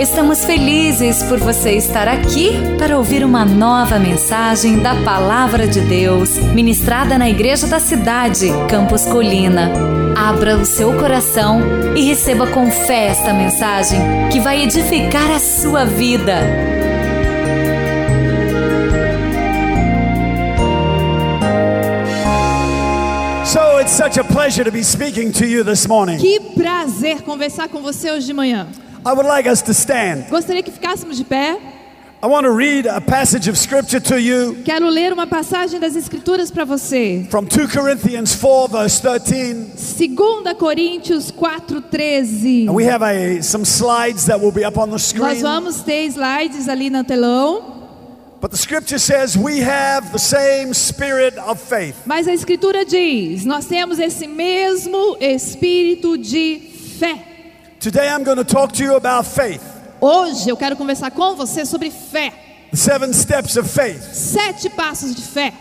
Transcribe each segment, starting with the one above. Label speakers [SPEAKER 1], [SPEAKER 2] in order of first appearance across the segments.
[SPEAKER 1] Estamos felizes por você estar aqui para ouvir uma nova mensagem da Palavra de Deus, ministrada na Igreja da Cidade, Campos Colina. Abra o seu coração e receba com fé esta mensagem que vai edificar a sua vida.
[SPEAKER 2] So it's such a pleasure to be speaking to you this morning.
[SPEAKER 3] Que prazer conversar com você hoje de manhã.
[SPEAKER 2] I would like us to stand.
[SPEAKER 3] Gostaria que ficássemos de pé.
[SPEAKER 2] I want to read a passage of scripture to you
[SPEAKER 3] Quero ler uma passagem das Escrituras para você.
[SPEAKER 2] from 2 Corinthians 4, verse 13.
[SPEAKER 3] 2 Coríntios 4:13.
[SPEAKER 2] And we have a, some slides that will be up on the
[SPEAKER 3] Nós
[SPEAKER 2] screen.
[SPEAKER 3] vamos ter slides ali no telão,
[SPEAKER 2] But the scripture says we have the same spirit of faith.
[SPEAKER 3] mas a Escritura diz: nós temos esse mesmo espírito de fé.
[SPEAKER 2] Today I'm going to talk to you about faith,
[SPEAKER 3] Hoje eu quero conversar com você sobre fé.
[SPEAKER 2] the seven steps of faith.
[SPEAKER 3] Sete passos de fé.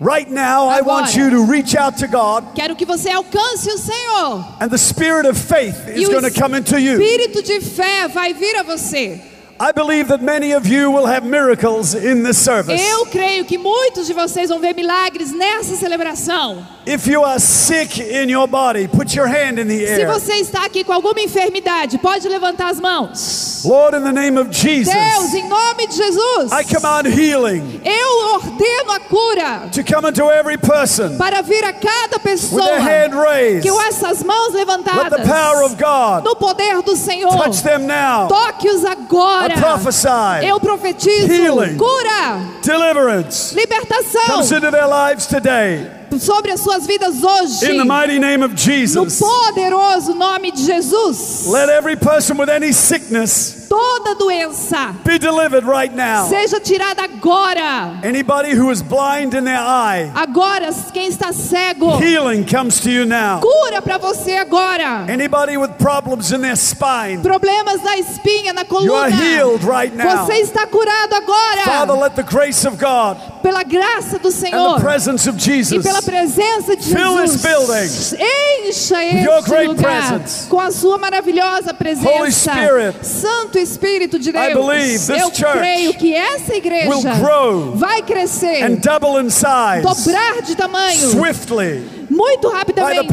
[SPEAKER 2] Right now, I want
[SPEAKER 3] Agora.
[SPEAKER 2] you to reach out to God,
[SPEAKER 3] Quero que você alcance o Senhor.
[SPEAKER 2] and the spirit of faith is
[SPEAKER 3] o
[SPEAKER 2] going to come into you.
[SPEAKER 3] espírito de fé vai vir a você.
[SPEAKER 2] I believe that many of you will have miracles in this service.
[SPEAKER 3] Eu creio que muitos de vocês vão ver milagres nessa celebração.
[SPEAKER 2] If you are sick in your body, put your hand in the
[SPEAKER 3] Se
[SPEAKER 2] air.
[SPEAKER 3] você está aqui com alguma enfermidade, pode levantar as mãos.
[SPEAKER 2] Lord, in the name of Jesus,
[SPEAKER 3] Deus, em nome de Jesus,
[SPEAKER 2] I command healing
[SPEAKER 3] eu ordeno a cura
[SPEAKER 2] to come into every person
[SPEAKER 3] para vir a cada
[SPEAKER 2] with
[SPEAKER 3] pessoa
[SPEAKER 2] their hand raised.
[SPEAKER 3] que com essas mãos
[SPEAKER 2] Let the
[SPEAKER 3] levantadas
[SPEAKER 2] power of God
[SPEAKER 3] no poder do Senhor.
[SPEAKER 2] touch them now.
[SPEAKER 3] Toque-os agora.
[SPEAKER 2] I prophesy.
[SPEAKER 3] Eu profetizo
[SPEAKER 2] Healing.
[SPEAKER 3] cura,
[SPEAKER 2] deliverance.
[SPEAKER 3] Libertação.
[SPEAKER 2] Comes into their lives today.
[SPEAKER 3] Sobre as suas vidas hoje.
[SPEAKER 2] In the mighty name of
[SPEAKER 3] No
[SPEAKER 2] Jesus.
[SPEAKER 3] poderoso nome de Jesus.
[SPEAKER 2] Let every person with any sickness
[SPEAKER 3] Toda doença
[SPEAKER 2] be delivered right now.
[SPEAKER 3] seja tirada agora.
[SPEAKER 2] Anybody who is blind in their eye,
[SPEAKER 3] Agora, quem está cego,
[SPEAKER 2] healing comes to you now.
[SPEAKER 3] cura para você agora.
[SPEAKER 2] Anybody with problems in their spine,
[SPEAKER 3] Problemas na espinha, na
[SPEAKER 2] you
[SPEAKER 3] coluna.
[SPEAKER 2] are healed right now.
[SPEAKER 3] Você está curado
[SPEAKER 2] Father,
[SPEAKER 3] agora.
[SPEAKER 2] let the grace of God
[SPEAKER 3] Pela graça do
[SPEAKER 2] and
[SPEAKER 3] Senhor.
[SPEAKER 2] the presence of
[SPEAKER 3] E
[SPEAKER 2] Jesus
[SPEAKER 3] pela presença de Jesus, encha
[SPEAKER 2] your
[SPEAKER 3] este
[SPEAKER 2] great
[SPEAKER 3] lugar
[SPEAKER 2] presence.
[SPEAKER 3] com a sua maravilhosa
[SPEAKER 2] Holy
[SPEAKER 3] presença.
[SPEAKER 2] Spirit,
[SPEAKER 3] Santo Espírito de
[SPEAKER 2] I
[SPEAKER 3] Deus,
[SPEAKER 2] believe this
[SPEAKER 3] eu
[SPEAKER 2] church
[SPEAKER 3] creio que essa igreja
[SPEAKER 2] will grow
[SPEAKER 3] vai crescer,
[SPEAKER 2] and double in size
[SPEAKER 3] dobrar de tamanho,
[SPEAKER 2] swiftly
[SPEAKER 3] muito rapidamente,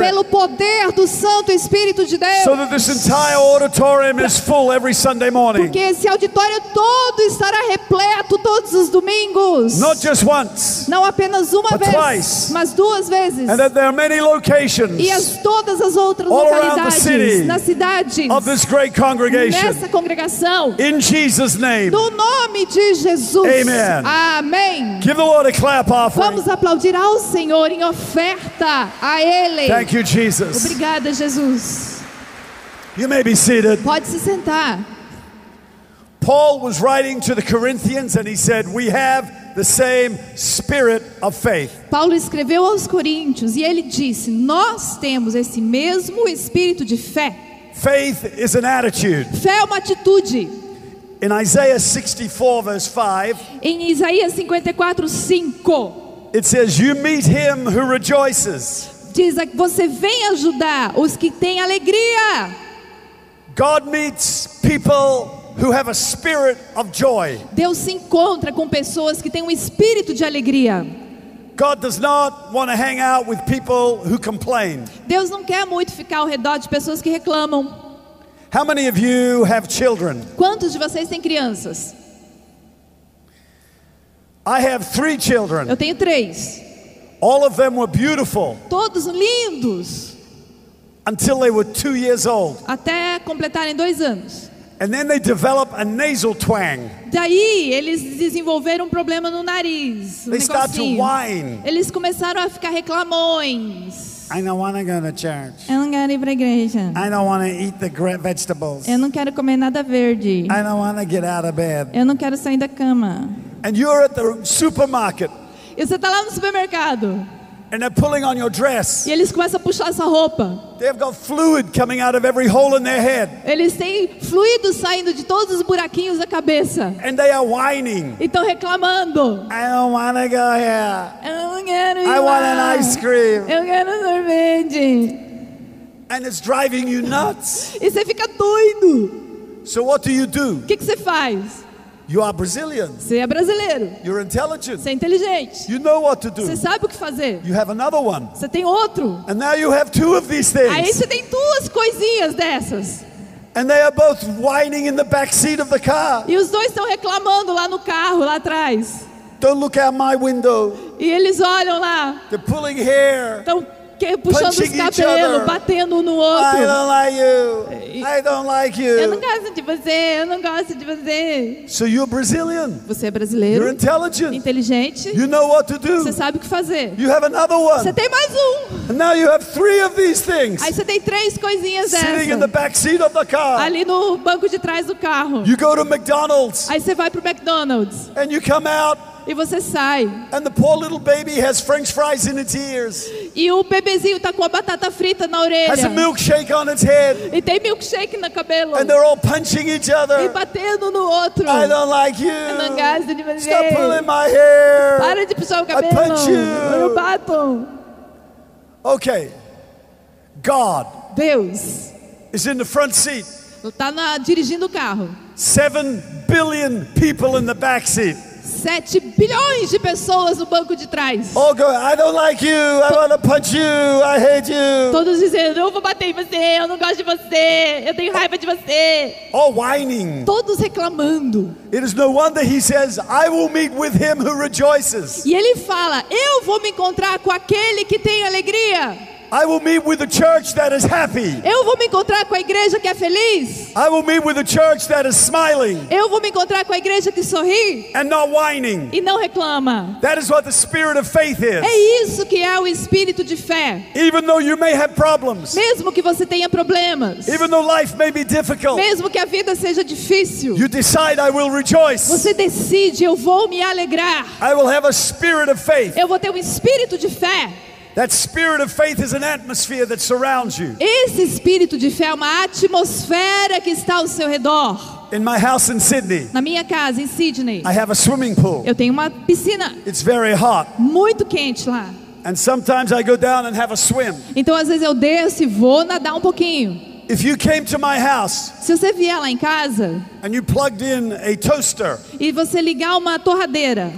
[SPEAKER 3] pelo poder do Santo Espírito de Deus.
[SPEAKER 2] so that this entire auditorium is full every Sunday morning.
[SPEAKER 3] Porque esse auditório todo estará repleto todos os domingos.
[SPEAKER 2] Not just once,
[SPEAKER 3] Não apenas uma vez,
[SPEAKER 2] twice.
[SPEAKER 3] mas duas vezes.
[SPEAKER 2] and that there are many locations
[SPEAKER 3] E as todas as outras
[SPEAKER 2] All
[SPEAKER 3] localidades na cidade,
[SPEAKER 2] of this great congregation.
[SPEAKER 3] nessa congregação.
[SPEAKER 2] In Jesus' name,
[SPEAKER 3] No nome de Jesus.
[SPEAKER 2] Amen.
[SPEAKER 3] Amém.
[SPEAKER 2] give the Lord a clap offering.
[SPEAKER 3] Vamos aplaudir ao Senhor em oferta a Ele.
[SPEAKER 2] Thank you, Jesus.
[SPEAKER 3] Obrigada, Jesus.
[SPEAKER 2] You may be seated.
[SPEAKER 3] Pode se sentar.
[SPEAKER 2] Paul was writing to the Corinthians and he said, We have the same spirit of faith.
[SPEAKER 3] Paulo escreveu aos Coríntios e ele disse: Nós temos esse mesmo espírito de fé.
[SPEAKER 2] Faith is an attitude.
[SPEAKER 3] Fé é uma atitude.
[SPEAKER 2] In Isaiah 64, verse 5,
[SPEAKER 3] Em Isaías 54, 5,
[SPEAKER 2] it says, You meet him who rejoices.
[SPEAKER 3] diz: Você vem ajudar os que têm alegria.
[SPEAKER 2] God meets people who have a spirit of joy.
[SPEAKER 3] Deus se encontra com pessoas que têm um espírito de alegria.
[SPEAKER 2] God does not want to hang out with people who complain.
[SPEAKER 3] Deus não quer muito ficar ao redor de pessoas que reclamam.
[SPEAKER 2] How many of you have children?
[SPEAKER 3] Quantos de vocês têm crianças?
[SPEAKER 2] I have three children.
[SPEAKER 3] Eu tenho três.
[SPEAKER 2] All of them were beautiful
[SPEAKER 3] Todos lindos.
[SPEAKER 2] until they were two years old.
[SPEAKER 3] Até completarem dois anos.
[SPEAKER 2] And then they develop a nasal twang.
[SPEAKER 3] Daí eles desenvolveram um problema no nariz. Um
[SPEAKER 2] They start to whine.
[SPEAKER 3] Eles começaram a ficar reclamões.
[SPEAKER 2] I don't want to go to church.
[SPEAKER 3] Eu não quero ir para a igreja.
[SPEAKER 2] I don't want to eat the vegetables.
[SPEAKER 3] Eu não quero comer nada verde.
[SPEAKER 2] I don't want to get out of bed.
[SPEAKER 3] Eu não quero sair da cama.
[SPEAKER 2] And you're at the supermarket
[SPEAKER 3] E você está lá no supermercado
[SPEAKER 2] and they're pulling on your dress.
[SPEAKER 3] e eles começam a puxar essa roupa.
[SPEAKER 2] They've got fluid coming out of every hole in their head.
[SPEAKER 3] Eles têm fluido saindo de todos os buraquinhos da cabeça.
[SPEAKER 2] And they are whining.
[SPEAKER 3] E estão reclamando.
[SPEAKER 2] I don't want to go here.
[SPEAKER 3] Eu não quero ir
[SPEAKER 2] I want
[SPEAKER 3] lá.
[SPEAKER 2] an ice cream.
[SPEAKER 3] Eu quero sorvete.
[SPEAKER 2] And it's driving you nuts.
[SPEAKER 3] E você fica doido.
[SPEAKER 2] So what do you do?
[SPEAKER 3] O que, que você faz?
[SPEAKER 2] You are Brazilian.
[SPEAKER 3] Você é brasileiro.
[SPEAKER 2] You're intelligent.
[SPEAKER 3] Você é inteligente.
[SPEAKER 2] You know what to
[SPEAKER 3] Você
[SPEAKER 2] do.
[SPEAKER 3] sabe o que fazer.
[SPEAKER 2] You have another one.
[SPEAKER 3] Você tem outro.
[SPEAKER 2] And now you have two of these
[SPEAKER 3] Aí
[SPEAKER 2] things.
[SPEAKER 3] você tem duas coisinhas dessas.
[SPEAKER 2] And they are both whining in the back seat of the car.
[SPEAKER 3] E os dois estão reclamando lá no carro, lá atrás.
[SPEAKER 2] Don't look out my window.
[SPEAKER 3] E eles olham lá,
[SPEAKER 2] They're pulling hair.
[SPEAKER 3] estão que- puxando os cabelos, batendo um no
[SPEAKER 2] I
[SPEAKER 3] outro.
[SPEAKER 2] don't like you. I don't like
[SPEAKER 3] Eu não
[SPEAKER 2] you.
[SPEAKER 3] gosto de você, eu não gosto de você.
[SPEAKER 2] So you're Brazilian.
[SPEAKER 3] Você é
[SPEAKER 2] You're
[SPEAKER 3] brasileiro,
[SPEAKER 2] intelligent.
[SPEAKER 3] inteligente,
[SPEAKER 2] You know what to
[SPEAKER 3] você
[SPEAKER 2] do.
[SPEAKER 3] sabe o que fazer.
[SPEAKER 2] You have another
[SPEAKER 3] Você
[SPEAKER 2] one.
[SPEAKER 3] tem mais um.
[SPEAKER 2] And now you have three of these things
[SPEAKER 3] Aí você tem três coisinhas
[SPEAKER 2] sitting in the
[SPEAKER 3] dessas.
[SPEAKER 2] back seat of the car.
[SPEAKER 3] Ali no banco de trás do carro.
[SPEAKER 2] You go to McDonald's
[SPEAKER 3] Aí você vai pro McDonald's
[SPEAKER 2] and you come out
[SPEAKER 3] e você sai.
[SPEAKER 2] and the poor little baby has french fries in its ears,
[SPEAKER 3] E o bebezinho tá com a batata frita na
[SPEAKER 2] has a
[SPEAKER 3] orelha.
[SPEAKER 2] milkshake on its head,
[SPEAKER 3] E tem milkshake no cabelo.
[SPEAKER 2] and they're all punching each
[SPEAKER 3] E
[SPEAKER 2] other.
[SPEAKER 3] batendo no outro.
[SPEAKER 2] I don't like you.
[SPEAKER 3] Eu não gosto de você.
[SPEAKER 2] Stop pulling my hair.
[SPEAKER 3] Para de puxar o cabelo.
[SPEAKER 2] punch you.
[SPEAKER 3] Eu bato.
[SPEAKER 2] Okay. God
[SPEAKER 3] Deus
[SPEAKER 2] is in the front seat.
[SPEAKER 3] tá na, dirigindo o carro.
[SPEAKER 2] Seven billion people in the back seat.
[SPEAKER 3] 7 bilhões de pessoas no banco de trás.
[SPEAKER 2] All going, I don't like you. I want to punch you. I hate you.
[SPEAKER 3] Todos dizendo, eu vou bater em você, eu não gosto de você, eu tenho raiva de você.
[SPEAKER 2] All whining.
[SPEAKER 3] Todos reclamando.
[SPEAKER 2] It is no wonder he says, I will meet with him who rejoices.
[SPEAKER 3] E ele fala, eu vou me encontrar com aquele que tem alegria.
[SPEAKER 2] I will meet with the church that is happy.
[SPEAKER 3] Eu vou me encontrar com a igreja que é feliz.
[SPEAKER 2] I will meet with the church that is smiling
[SPEAKER 3] Eu vou me encontrar com a igreja que sorri
[SPEAKER 2] and not whining.
[SPEAKER 3] e não reclama.
[SPEAKER 2] That is what the spirit of faith is.
[SPEAKER 3] É isso que é o espírito de fé.
[SPEAKER 2] Even though you may have problems,
[SPEAKER 3] Mesmo que você tenha problemas,
[SPEAKER 2] even though life may be difficult,
[SPEAKER 3] mesmo que a vida seja difícil,
[SPEAKER 2] you decide, I will rejoice.
[SPEAKER 3] você decide, eu vou me alegrar.
[SPEAKER 2] I will have a spirit of faith.
[SPEAKER 3] Eu vou ter um espírito de fé.
[SPEAKER 2] That spirit of faith is an atmosphere that surrounds you.
[SPEAKER 3] Esse espírito de fé é uma atmosfera que está ao seu redor.
[SPEAKER 2] In my house in Sydney,
[SPEAKER 3] Na minha casa, em Sydney,
[SPEAKER 2] I have a swimming pool.
[SPEAKER 3] eu tenho uma piscina
[SPEAKER 2] It's very hot.
[SPEAKER 3] muito quente lá.
[SPEAKER 2] And sometimes I go down and have a swim.
[SPEAKER 3] Então, às vezes, eu desço e vou nadar um pouquinho.
[SPEAKER 2] If you came to my house
[SPEAKER 3] Se você vier lá em casa
[SPEAKER 2] and you plugged in a toaster
[SPEAKER 3] e você ligar uma torradeira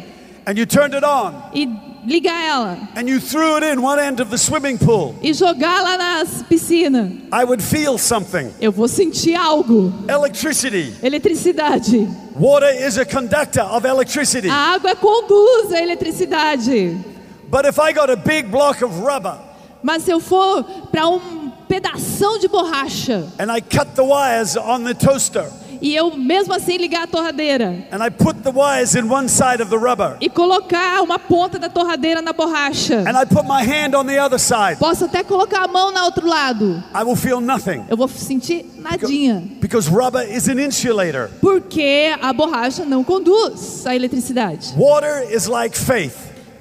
[SPEAKER 2] and you turned it on
[SPEAKER 3] e ligar ela
[SPEAKER 2] and you threw it in one end of the swimming pool,
[SPEAKER 3] e jogar lá na piscina,
[SPEAKER 2] I would feel something.
[SPEAKER 3] eu vou sentir algo.
[SPEAKER 2] Electricity.
[SPEAKER 3] Eletricidade.
[SPEAKER 2] Water is a conductor of electricity.
[SPEAKER 3] A água conduz a eletricidade.
[SPEAKER 2] But if I got a big block of rubber
[SPEAKER 3] Mas se eu for para um pedação de borracha
[SPEAKER 2] and I cut the wires on the toaster
[SPEAKER 3] e eu mesmo assim ligar a torradeira
[SPEAKER 2] and I put the wires in one side of the rubber
[SPEAKER 3] e colocar uma ponta da torradeira na borracha,
[SPEAKER 2] and I put my hand on the other side,
[SPEAKER 3] posso até colocar a mão no outro lado,
[SPEAKER 2] I will feel nothing
[SPEAKER 3] eu vou sentir nadinha,
[SPEAKER 2] because rubber is an insulator.
[SPEAKER 3] porque a borracha não conduz a eletricidade.
[SPEAKER 2] Water is like faith.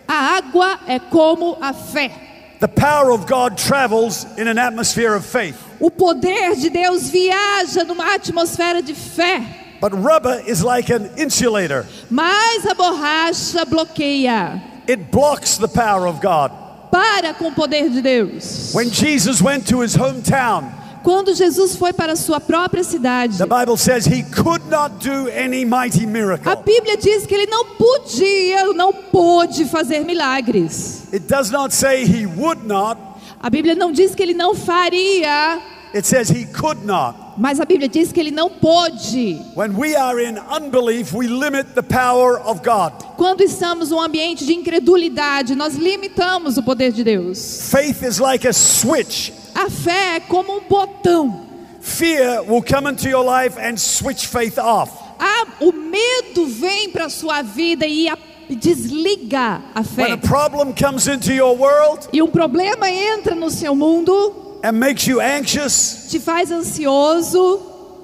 [SPEAKER 3] A água é como a fé.
[SPEAKER 2] The power of God travels in an atmosphere of faith.
[SPEAKER 3] O poder de Deus viaja numa atmosfera de fé,
[SPEAKER 2] But rubber is like an insulator.
[SPEAKER 3] mas a borracha bloqueia.
[SPEAKER 2] It blocks the power of God.
[SPEAKER 3] Para com o poder de Deus.
[SPEAKER 2] When Jesus went to his hometown,
[SPEAKER 3] Quando Jesus foi para sua própria cidade,
[SPEAKER 2] the Bible says he could not do any mighty
[SPEAKER 3] a. Bíblia diz que ele não podia, não pôde fazer milagres.
[SPEAKER 2] It does not say he would not,
[SPEAKER 3] A Bíblia não diz que ele não faria,
[SPEAKER 2] it says he could not.
[SPEAKER 3] mas a Bíblia diz que ele não pôde.
[SPEAKER 2] When we are in unbelief, we limit the power of God.
[SPEAKER 3] Quando estamos num ambiente de incredulidade, nós limitamos o poder de Deus.
[SPEAKER 2] Faith is like a switch.
[SPEAKER 3] A fé é como um botão.
[SPEAKER 2] Fear will come into your life and switch faith off.
[SPEAKER 3] Ah, o medo vem para sua vida e a- desliga a
[SPEAKER 2] When a
[SPEAKER 3] fé.
[SPEAKER 2] problem comes into your world
[SPEAKER 3] E um problema entra no seu mundo,
[SPEAKER 2] and makes you anxious,
[SPEAKER 3] te faz ansioso,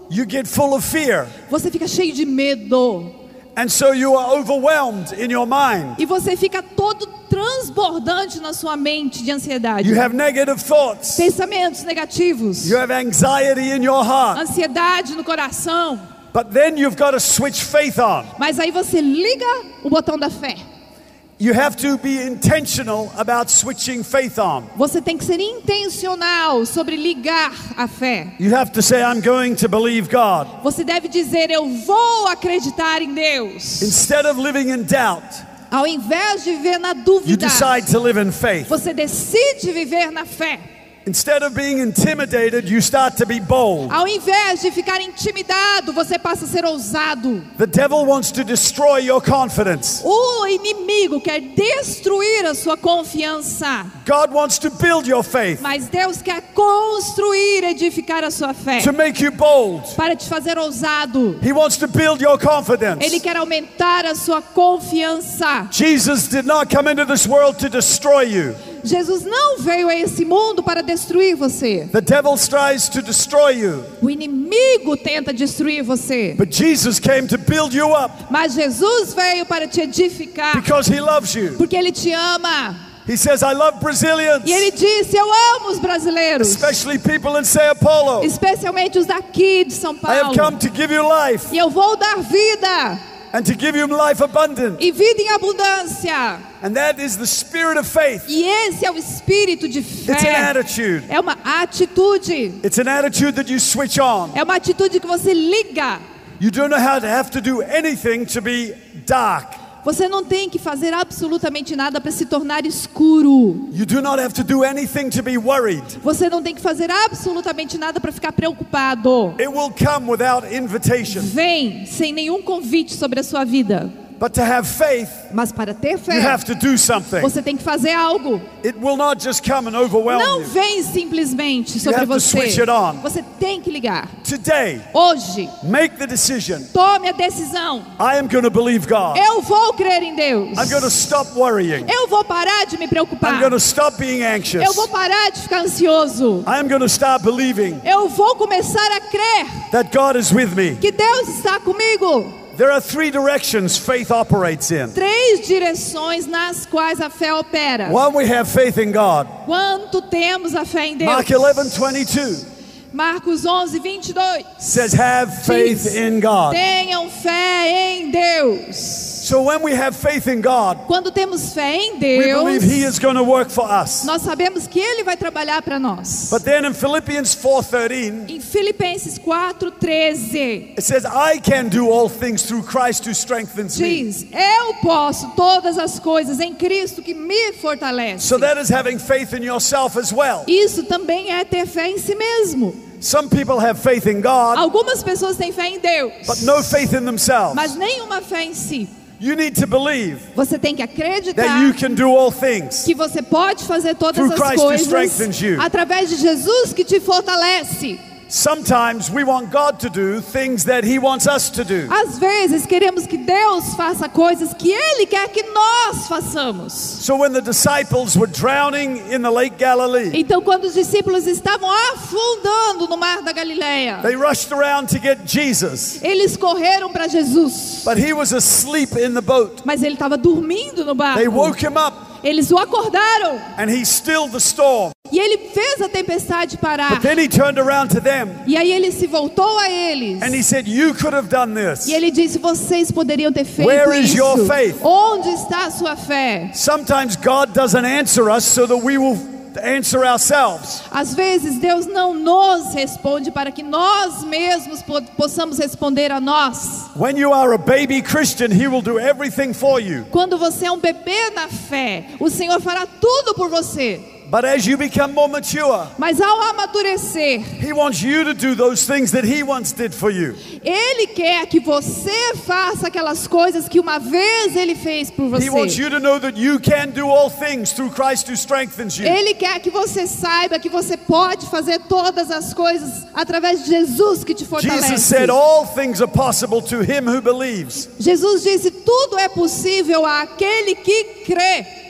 [SPEAKER 2] you get full of fear.
[SPEAKER 3] você fica cheio de medo.
[SPEAKER 2] And so you are overwhelmed in your mind.
[SPEAKER 3] E você fica todo transbordante na sua mente de ansiedade.
[SPEAKER 2] You have negative thoughts.
[SPEAKER 3] Pensamentos negativos,
[SPEAKER 2] You have anxiety in your heart.
[SPEAKER 3] ansiedade no coração.
[SPEAKER 2] But then you've got to switch faith on.
[SPEAKER 3] Mas aí você liga o botão da fé.
[SPEAKER 2] You have to be intentional about switching faith on.
[SPEAKER 3] Você tem que ser intencional sobre ligar a fé.
[SPEAKER 2] You have to say, I'm going to believe God.
[SPEAKER 3] Você deve dizer: Eu vou acreditar em Deus.
[SPEAKER 2] Instead of living in doubt,
[SPEAKER 3] Ao invés de viver na
[SPEAKER 2] you
[SPEAKER 3] dúvida,
[SPEAKER 2] decide to live in faith.
[SPEAKER 3] você decide viver na fé.
[SPEAKER 2] Instead of being intimidated, you start to be bold.
[SPEAKER 3] Ao invés de ficar intimidado, você passa a ser ousado.
[SPEAKER 2] The devil wants to destroy your confidence.
[SPEAKER 3] O inimigo quer destruir a sua confiança,
[SPEAKER 2] God wants to build your faith,
[SPEAKER 3] mas Deus quer construir, edificar a sua fé,
[SPEAKER 2] to make you bold.
[SPEAKER 3] para te fazer ousado.
[SPEAKER 2] He wants to build your confidence.
[SPEAKER 3] Ele quer aumentar a sua confiança.
[SPEAKER 2] Jesus did not come into this world to destroy you.
[SPEAKER 3] Jesus não veio a esse mundo para destruir você.
[SPEAKER 2] The devil tries to destroy you,
[SPEAKER 3] O inimigo tenta destruir você.
[SPEAKER 2] but Jesus came to build you up
[SPEAKER 3] Mas Jesus veio para te edificar,
[SPEAKER 2] because he loves you.
[SPEAKER 3] porque Ele te ama.
[SPEAKER 2] He says, I love Brazilians,
[SPEAKER 3] E Ele disse: Eu amo os brasileiros,
[SPEAKER 2] especially people in Sao Paulo.
[SPEAKER 3] especialmente os daqui de São
[SPEAKER 2] I have
[SPEAKER 3] Paulo.
[SPEAKER 2] come to give you life
[SPEAKER 3] E eu vou dar vida,
[SPEAKER 2] and to give you life abundant.
[SPEAKER 3] e vida em abundância.
[SPEAKER 2] And that is the spirit of faith.
[SPEAKER 3] E esse é o espírito de fé.
[SPEAKER 2] It's an attitude.
[SPEAKER 3] É uma atitude.
[SPEAKER 2] It's an attitude that you switch on.
[SPEAKER 3] É uma atitude que você liga.
[SPEAKER 2] You don't know how to have to do anything to be dark.
[SPEAKER 3] Você não tem que fazer absolutamente nada para se tornar escuro.
[SPEAKER 2] To.
[SPEAKER 3] Você não tem que fazer absolutamente nada para ficar preocupado. Vem sem nenhum convite sobre a sua vida.
[SPEAKER 2] But to have faith,
[SPEAKER 3] Mas para ter
[SPEAKER 2] you
[SPEAKER 3] fé,
[SPEAKER 2] have to do something.
[SPEAKER 3] você tem que fazer algo.
[SPEAKER 2] It will not just come and overwhelm
[SPEAKER 3] Não
[SPEAKER 2] you.
[SPEAKER 3] vem simplesmente sobre
[SPEAKER 2] have to
[SPEAKER 3] você.
[SPEAKER 2] switch it on.
[SPEAKER 3] Você tem que ligar.
[SPEAKER 2] Today,
[SPEAKER 3] Hoje,
[SPEAKER 2] make the decision.
[SPEAKER 3] tome a decisão.
[SPEAKER 2] I am going to believe God.
[SPEAKER 3] Eu vou crer em Deus.
[SPEAKER 2] I'm going to stop worrying.
[SPEAKER 3] Eu vou parar de me
[SPEAKER 2] I'm
[SPEAKER 3] preocupar.
[SPEAKER 2] going to stop being anxious.
[SPEAKER 3] Eu vou parar de ficar ansioso.
[SPEAKER 2] To start believing
[SPEAKER 3] Eu vou começar a crer
[SPEAKER 2] that God is with me.
[SPEAKER 3] que Deus está comigo.
[SPEAKER 2] There are three directions faith operates in.
[SPEAKER 3] Três direções nas quais a fé opera.
[SPEAKER 2] One, we have faith in God.
[SPEAKER 3] Quanto temos a fé em Deus?
[SPEAKER 2] Mark 11, 22
[SPEAKER 3] Marcos 11, 22.
[SPEAKER 2] says, Have faith
[SPEAKER 3] Diz,
[SPEAKER 2] in God.
[SPEAKER 3] Tenham fé em Deus.
[SPEAKER 2] So when we have faith in God,
[SPEAKER 3] Quando temos fé em
[SPEAKER 2] we
[SPEAKER 3] Deus,
[SPEAKER 2] believe He is going to work for us.
[SPEAKER 3] nós sabemos que Ele vai trabalhar para nós.
[SPEAKER 2] But then in Philippians 4:13,
[SPEAKER 3] Em Filipenses 4, 13,
[SPEAKER 2] it says, I can do all things through Christ who strengthens me.
[SPEAKER 3] diz: Eu posso todas as coisas em Cristo que me fortalece.
[SPEAKER 2] So that is having faith in yourself as well.
[SPEAKER 3] Isso também é ter fé em si mesmo.
[SPEAKER 2] Some people have faith in God,
[SPEAKER 3] Algumas pessoas têm fé em Deus,
[SPEAKER 2] but no faith in themselves.
[SPEAKER 3] mas nenhuma fé em si.
[SPEAKER 2] You need to believe
[SPEAKER 3] Você tem que
[SPEAKER 2] that
[SPEAKER 3] acreditar
[SPEAKER 2] you can do all things.
[SPEAKER 3] que você pode fazer todas as
[SPEAKER 2] Christ
[SPEAKER 3] coisas através de Jesus que te fortalece.
[SPEAKER 2] Sometimes we want God to do things that He wants us to do.
[SPEAKER 3] Às vezes queremos que Deus faça coisas que Ele quer que nós façamos.
[SPEAKER 2] So when the disciples were drowning in the Lake Galilee,
[SPEAKER 3] Então, quando os discípulos estavam afundando no mar da Galileia,
[SPEAKER 2] they rushed around to get Jesus,
[SPEAKER 3] eles correram para Jesus,
[SPEAKER 2] but He was asleep in the boat.
[SPEAKER 3] mas ele estava dormindo no
[SPEAKER 2] They
[SPEAKER 3] barco.
[SPEAKER 2] woke Him up
[SPEAKER 3] Eles o acordaram
[SPEAKER 2] and He stilled the storm.
[SPEAKER 3] e ele fez a tempestade parar.
[SPEAKER 2] But then He turned around to them
[SPEAKER 3] E aí ele se voltou a eles.
[SPEAKER 2] and He said, You could have done this.
[SPEAKER 3] E ele disse: Vocês poderiam ter feito
[SPEAKER 2] Where is
[SPEAKER 3] isso.
[SPEAKER 2] your faith?
[SPEAKER 3] Onde está a sua fé?
[SPEAKER 2] Sometimes God doesn't answer us so that we will.
[SPEAKER 3] Às vezes Deus não nos responde para que nós mesmos po- possamos responder a nós.
[SPEAKER 2] When you are a baby Christian, He will do everything for you.
[SPEAKER 3] Quando você é um bebê na fé, o Senhor fará tudo por você.
[SPEAKER 2] But as you become more mature,
[SPEAKER 3] Mas ao amadurecer,
[SPEAKER 2] He wants you to do those things that He once did for you.
[SPEAKER 3] Ele quer que você faça aquelas coisas que uma vez Ele fez por
[SPEAKER 2] He wants
[SPEAKER 3] você.
[SPEAKER 2] you to know that you can do all things through Christ who strengthens you.
[SPEAKER 3] Ele quer que você saiba que você pode fazer todas as coisas através de Jesus que te
[SPEAKER 2] Jesus
[SPEAKER 3] fortalece.
[SPEAKER 2] said, All things are possible to him who believes.
[SPEAKER 3] Jesus disse: tudo é possível àquele que crê.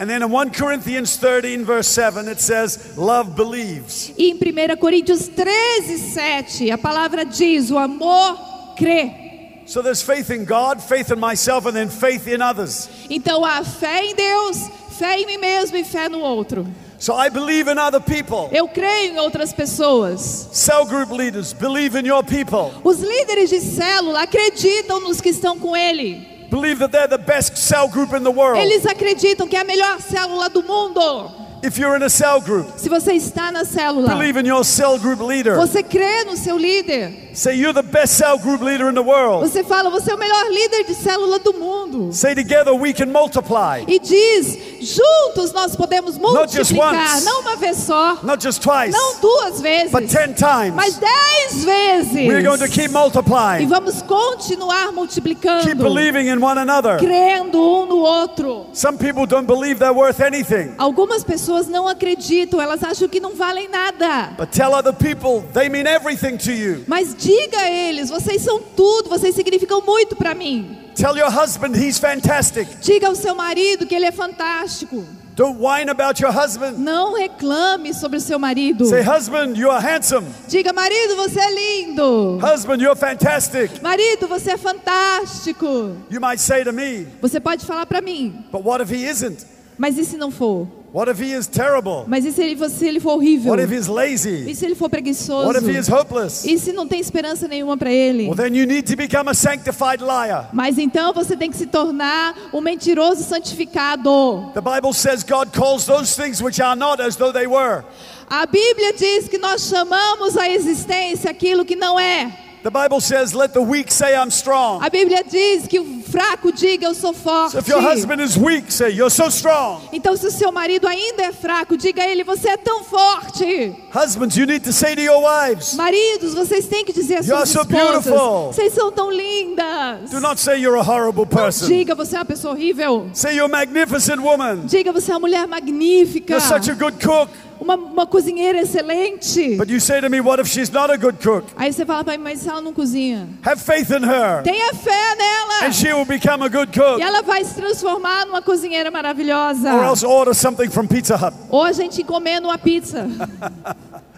[SPEAKER 2] And then in 1 Corinthians 13, verse 7, it says, Love believes.
[SPEAKER 3] E em 1 Coríntios 13, 7, a palavra diz: o amor crê.
[SPEAKER 2] So there's faith in God, faith in myself, and then faith in others.
[SPEAKER 3] Então há fé em Deus, fé em mim mesmo e fé no outro.
[SPEAKER 2] So I believe in other people.
[SPEAKER 3] Eu creio em outras pessoas.
[SPEAKER 2] Cell group leaders, believe in your people.
[SPEAKER 3] Os líderes de célula acreditam nos que estão com ele.
[SPEAKER 2] Believe that they're the best cell group in the world.
[SPEAKER 3] Eles acreditam que é a melhor célula do mundo.
[SPEAKER 2] If you're in a cell group,
[SPEAKER 3] Se você está na célula,
[SPEAKER 2] believe in your cell group leader.
[SPEAKER 3] você crê no seu líder.
[SPEAKER 2] Say you're the best cell group leader in the world.
[SPEAKER 3] Você fala, você é o melhor líder de célula do mundo.
[SPEAKER 2] Say together we can multiply.
[SPEAKER 3] E diz, juntos nós podemos
[SPEAKER 2] Not just
[SPEAKER 3] multiplicar,
[SPEAKER 2] once.
[SPEAKER 3] não uma vez só,
[SPEAKER 2] Not just twice,
[SPEAKER 3] não duas vezes,
[SPEAKER 2] but ten times.
[SPEAKER 3] mas dez vezes.
[SPEAKER 2] We're going to keep
[SPEAKER 3] E
[SPEAKER 2] multiplying.
[SPEAKER 3] vamos continuar multiplicando,
[SPEAKER 2] Keep believing in one another.
[SPEAKER 3] crendo um no outro.
[SPEAKER 2] Some people don't believe they're worth anything.
[SPEAKER 3] Algumas pessoas não acreditam, elas acham que não valem nada.
[SPEAKER 2] But tell other people they mean everything to you.
[SPEAKER 3] Mas diga a eles, vocês são tudo, vocês significam muito para mim.
[SPEAKER 2] Tell your husband he's fantastic.
[SPEAKER 3] Diga ao seu marido que ele é fantástico.
[SPEAKER 2] Don't whine about your husband.
[SPEAKER 3] Não reclame sobre o seu marido.
[SPEAKER 2] Say, husband, you are handsome.
[SPEAKER 3] Diga, marido, você é lindo.
[SPEAKER 2] Husband, you're fantastic.
[SPEAKER 3] Marido, você é fantástico.
[SPEAKER 2] You might say to me,
[SPEAKER 3] Você pode falar para mim,
[SPEAKER 2] but what if he isn't?
[SPEAKER 3] Mas e se não for?
[SPEAKER 2] What if he is terrible?
[SPEAKER 3] Mas e se ele, se ele for horrível?
[SPEAKER 2] What if he's
[SPEAKER 3] E
[SPEAKER 2] lazy?
[SPEAKER 3] se ele for preguiçoso?
[SPEAKER 2] What if he is hopeless?
[SPEAKER 3] E se não tem esperança nenhuma para ele?
[SPEAKER 2] Well, then you need to become a sanctified liar.
[SPEAKER 3] Mas então você tem que se tornar um mentiroso santificado.
[SPEAKER 2] The Bible says God calls those things which are not as though they were.
[SPEAKER 3] A Bíblia diz que nós chamamos a existência aquilo que não é.
[SPEAKER 2] The Bible says, let the weak say I'm strong.
[SPEAKER 3] A Bíblia diz que o fraco diga eu sou forte.
[SPEAKER 2] So if your husband is weak, say, you're so strong.
[SPEAKER 3] Então se o seu marido ainda é fraco, diga a ele você é tão forte.
[SPEAKER 2] Husbands, you need to say to your wives,
[SPEAKER 3] Maridos, vocês têm que dizer às suas
[SPEAKER 2] so
[SPEAKER 3] esposas,
[SPEAKER 2] beautiful.
[SPEAKER 3] vocês são tão lindas.
[SPEAKER 2] do not say you're a horrible
[SPEAKER 3] Não
[SPEAKER 2] person.
[SPEAKER 3] diga você é uma pessoa horrível.
[SPEAKER 2] Say you're a magnificent woman.
[SPEAKER 3] Diga você é uma mulher magnífica.
[SPEAKER 2] You're such a good cook.
[SPEAKER 3] Uma, uma cozinheira excelente.
[SPEAKER 2] But you say to me, what if she's not a good cook?
[SPEAKER 3] Aí você fala para mim, mas se ela não cozinha?
[SPEAKER 2] Have faith in her,
[SPEAKER 3] Tenha fé nela.
[SPEAKER 2] and she will become a good cook.
[SPEAKER 3] E ela vai se transformar numa cozinheira maravilhosa.
[SPEAKER 2] Or else order something from Pizza Hut.
[SPEAKER 3] Ou a gente encomenda uma pizza.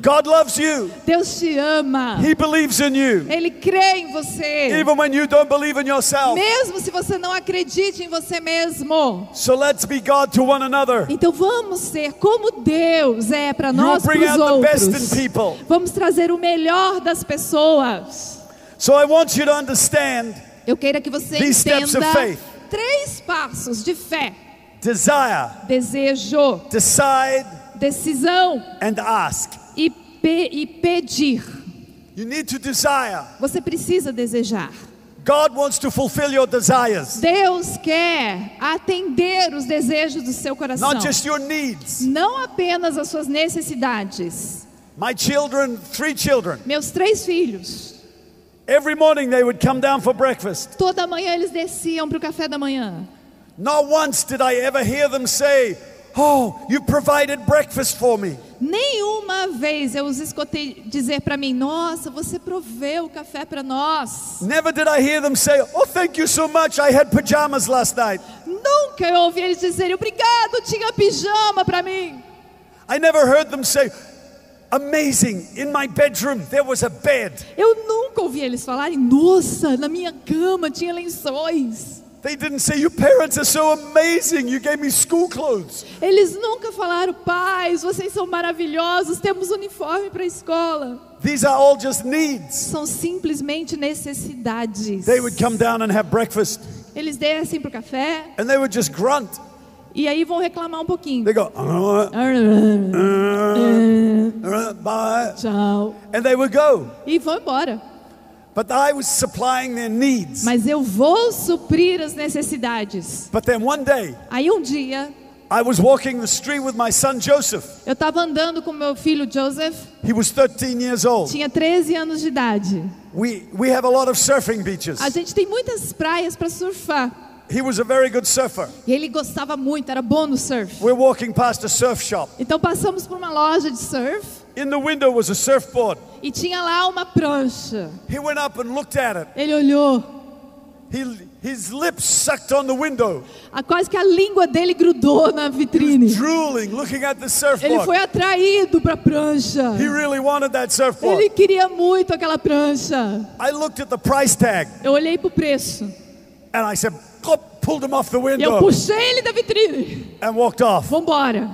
[SPEAKER 2] God loves you.
[SPEAKER 3] Deus te ama.
[SPEAKER 2] He believes in you.
[SPEAKER 3] Ele crê em você.
[SPEAKER 2] Even when you don't believe in yourself.
[SPEAKER 3] Mesmo se você não acredite em você mesmo.
[SPEAKER 2] So let's be God to one another.
[SPEAKER 3] Então vamos ser como Deus é para nós
[SPEAKER 2] bring out the best
[SPEAKER 3] outros.
[SPEAKER 2] in people.
[SPEAKER 3] Vamos trazer o melhor das pessoas.
[SPEAKER 2] So I want you to understand
[SPEAKER 3] Eu quero que você
[SPEAKER 2] These steps
[SPEAKER 3] entenda
[SPEAKER 2] of faith.
[SPEAKER 3] três passos de fé:
[SPEAKER 2] desire,
[SPEAKER 3] desejo,
[SPEAKER 2] decide,
[SPEAKER 3] decisão
[SPEAKER 2] and ask.
[SPEAKER 3] E, pe e pedir.
[SPEAKER 2] You need to desire.
[SPEAKER 3] Você precisa desejar.
[SPEAKER 2] God wants to fulfill your desires,
[SPEAKER 3] Deus quer atender os desejos do seu coração.
[SPEAKER 2] not just your needs.
[SPEAKER 3] Não apenas as suas necessidades.
[SPEAKER 2] My children, three children,
[SPEAKER 3] Meus três filhos,
[SPEAKER 2] every morning they would come down for breakfast.
[SPEAKER 3] toda manhã eles desciam para o café da manhã.
[SPEAKER 2] Not once did I ever hear them say, Oh, you provided breakfast for me.
[SPEAKER 3] Nenhuma vez eu os escutei dizer para mim: Nossa, você proveu o café para nós.
[SPEAKER 2] Never did I hear them say, Oh, thank you so much. I had pajamas last night.
[SPEAKER 3] Nunca eu ouvi eles dizerem: Obrigado, tinha pijama para mim.
[SPEAKER 2] I never heard them say, Amazing, in my bedroom there was a bed.
[SPEAKER 3] Eu nunca ouvi eles falarem: Nossa, na minha cama tinha lençóis.
[SPEAKER 2] They didn't say, Your parents are so amazing. You gave me school clothes.
[SPEAKER 3] Eles nunca falaram: Pais, vocês são maravilhosos, temos uniforme para a escola.
[SPEAKER 2] These are all just needs.
[SPEAKER 3] São simplesmente necessidades.
[SPEAKER 2] They would come down and have breakfast
[SPEAKER 3] Eles descem para o café
[SPEAKER 2] and they would just grunt.
[SPEAKER 3] e aí vão reclamar um pouquinho.
[SPEAKER 2] They go, "Uh, uh, bye.
[SPEAKER 3] Tchau.
[SPEAKER 2] And they would go.
[SPEAKER 3] E vão embora.
[SPEAKER 2] But I was supplying their needs.
[SPEAKER 3] Mas eu vou suprir as necessidades.
[SPEAKER 2] But then one day,
[SPEAKER 3] Aí um dia,
[SPEAKER 2] I was walking the street with my son Joseph.
[SPEAKER 3] eu estava andando com meu filho Joseph,
[SPEAKER 2] He was 13 years old.
[SPEAKER 3] tinha 13 anos de idade.
[SPEAKER 2] We, we have a lot of surfing beaches.
[SPEAKER 3] A gente tem muitas praias para surfar.
[SPEAKER 2] He was a very good surfer.
[SPEAKER 3] E ele gostava muito, era bom no surf.
[SPEAKER 2] We're walking past a surf shop.
[SPEAKER 3] Então passamos por uma loja de surf
[SPEAKER 2] In the window was a surfboard.
[SPEAKER 3] e tinha lá uma prancha.
[SPEAKER 2] He went up and looked at it.
[SPEAKER 3] Ele olhou,
[SPEAKER 2] He, his lips sucked on the window,
[SPEAKER 3] a, quase que a língua dele grudou na vitrine.
[SPEAKER 2] drooling, looking at the
[SPEAKER 3] Ele
[SPEAKER 2] surfboard.
[SPEAKER 3] foi atraído para a prancha.
[SPEAKER 2] He really wanted that surfboard.
[SPEAKER 3] Ele queria muito aquela prancha.
[SPEAKER 2] I looked at the price tag
[SPEAKER 3] Eu olhei para o preço
[SPEAKER 2] and I said, pulled him off the
[SPEAKER 3] e eu
[SPEAKER 2] window
[SPEAKER 3] puxei ele da vitrine.
[SPEAKER 2] and walked off.
[SPEAKER 3] Vambora.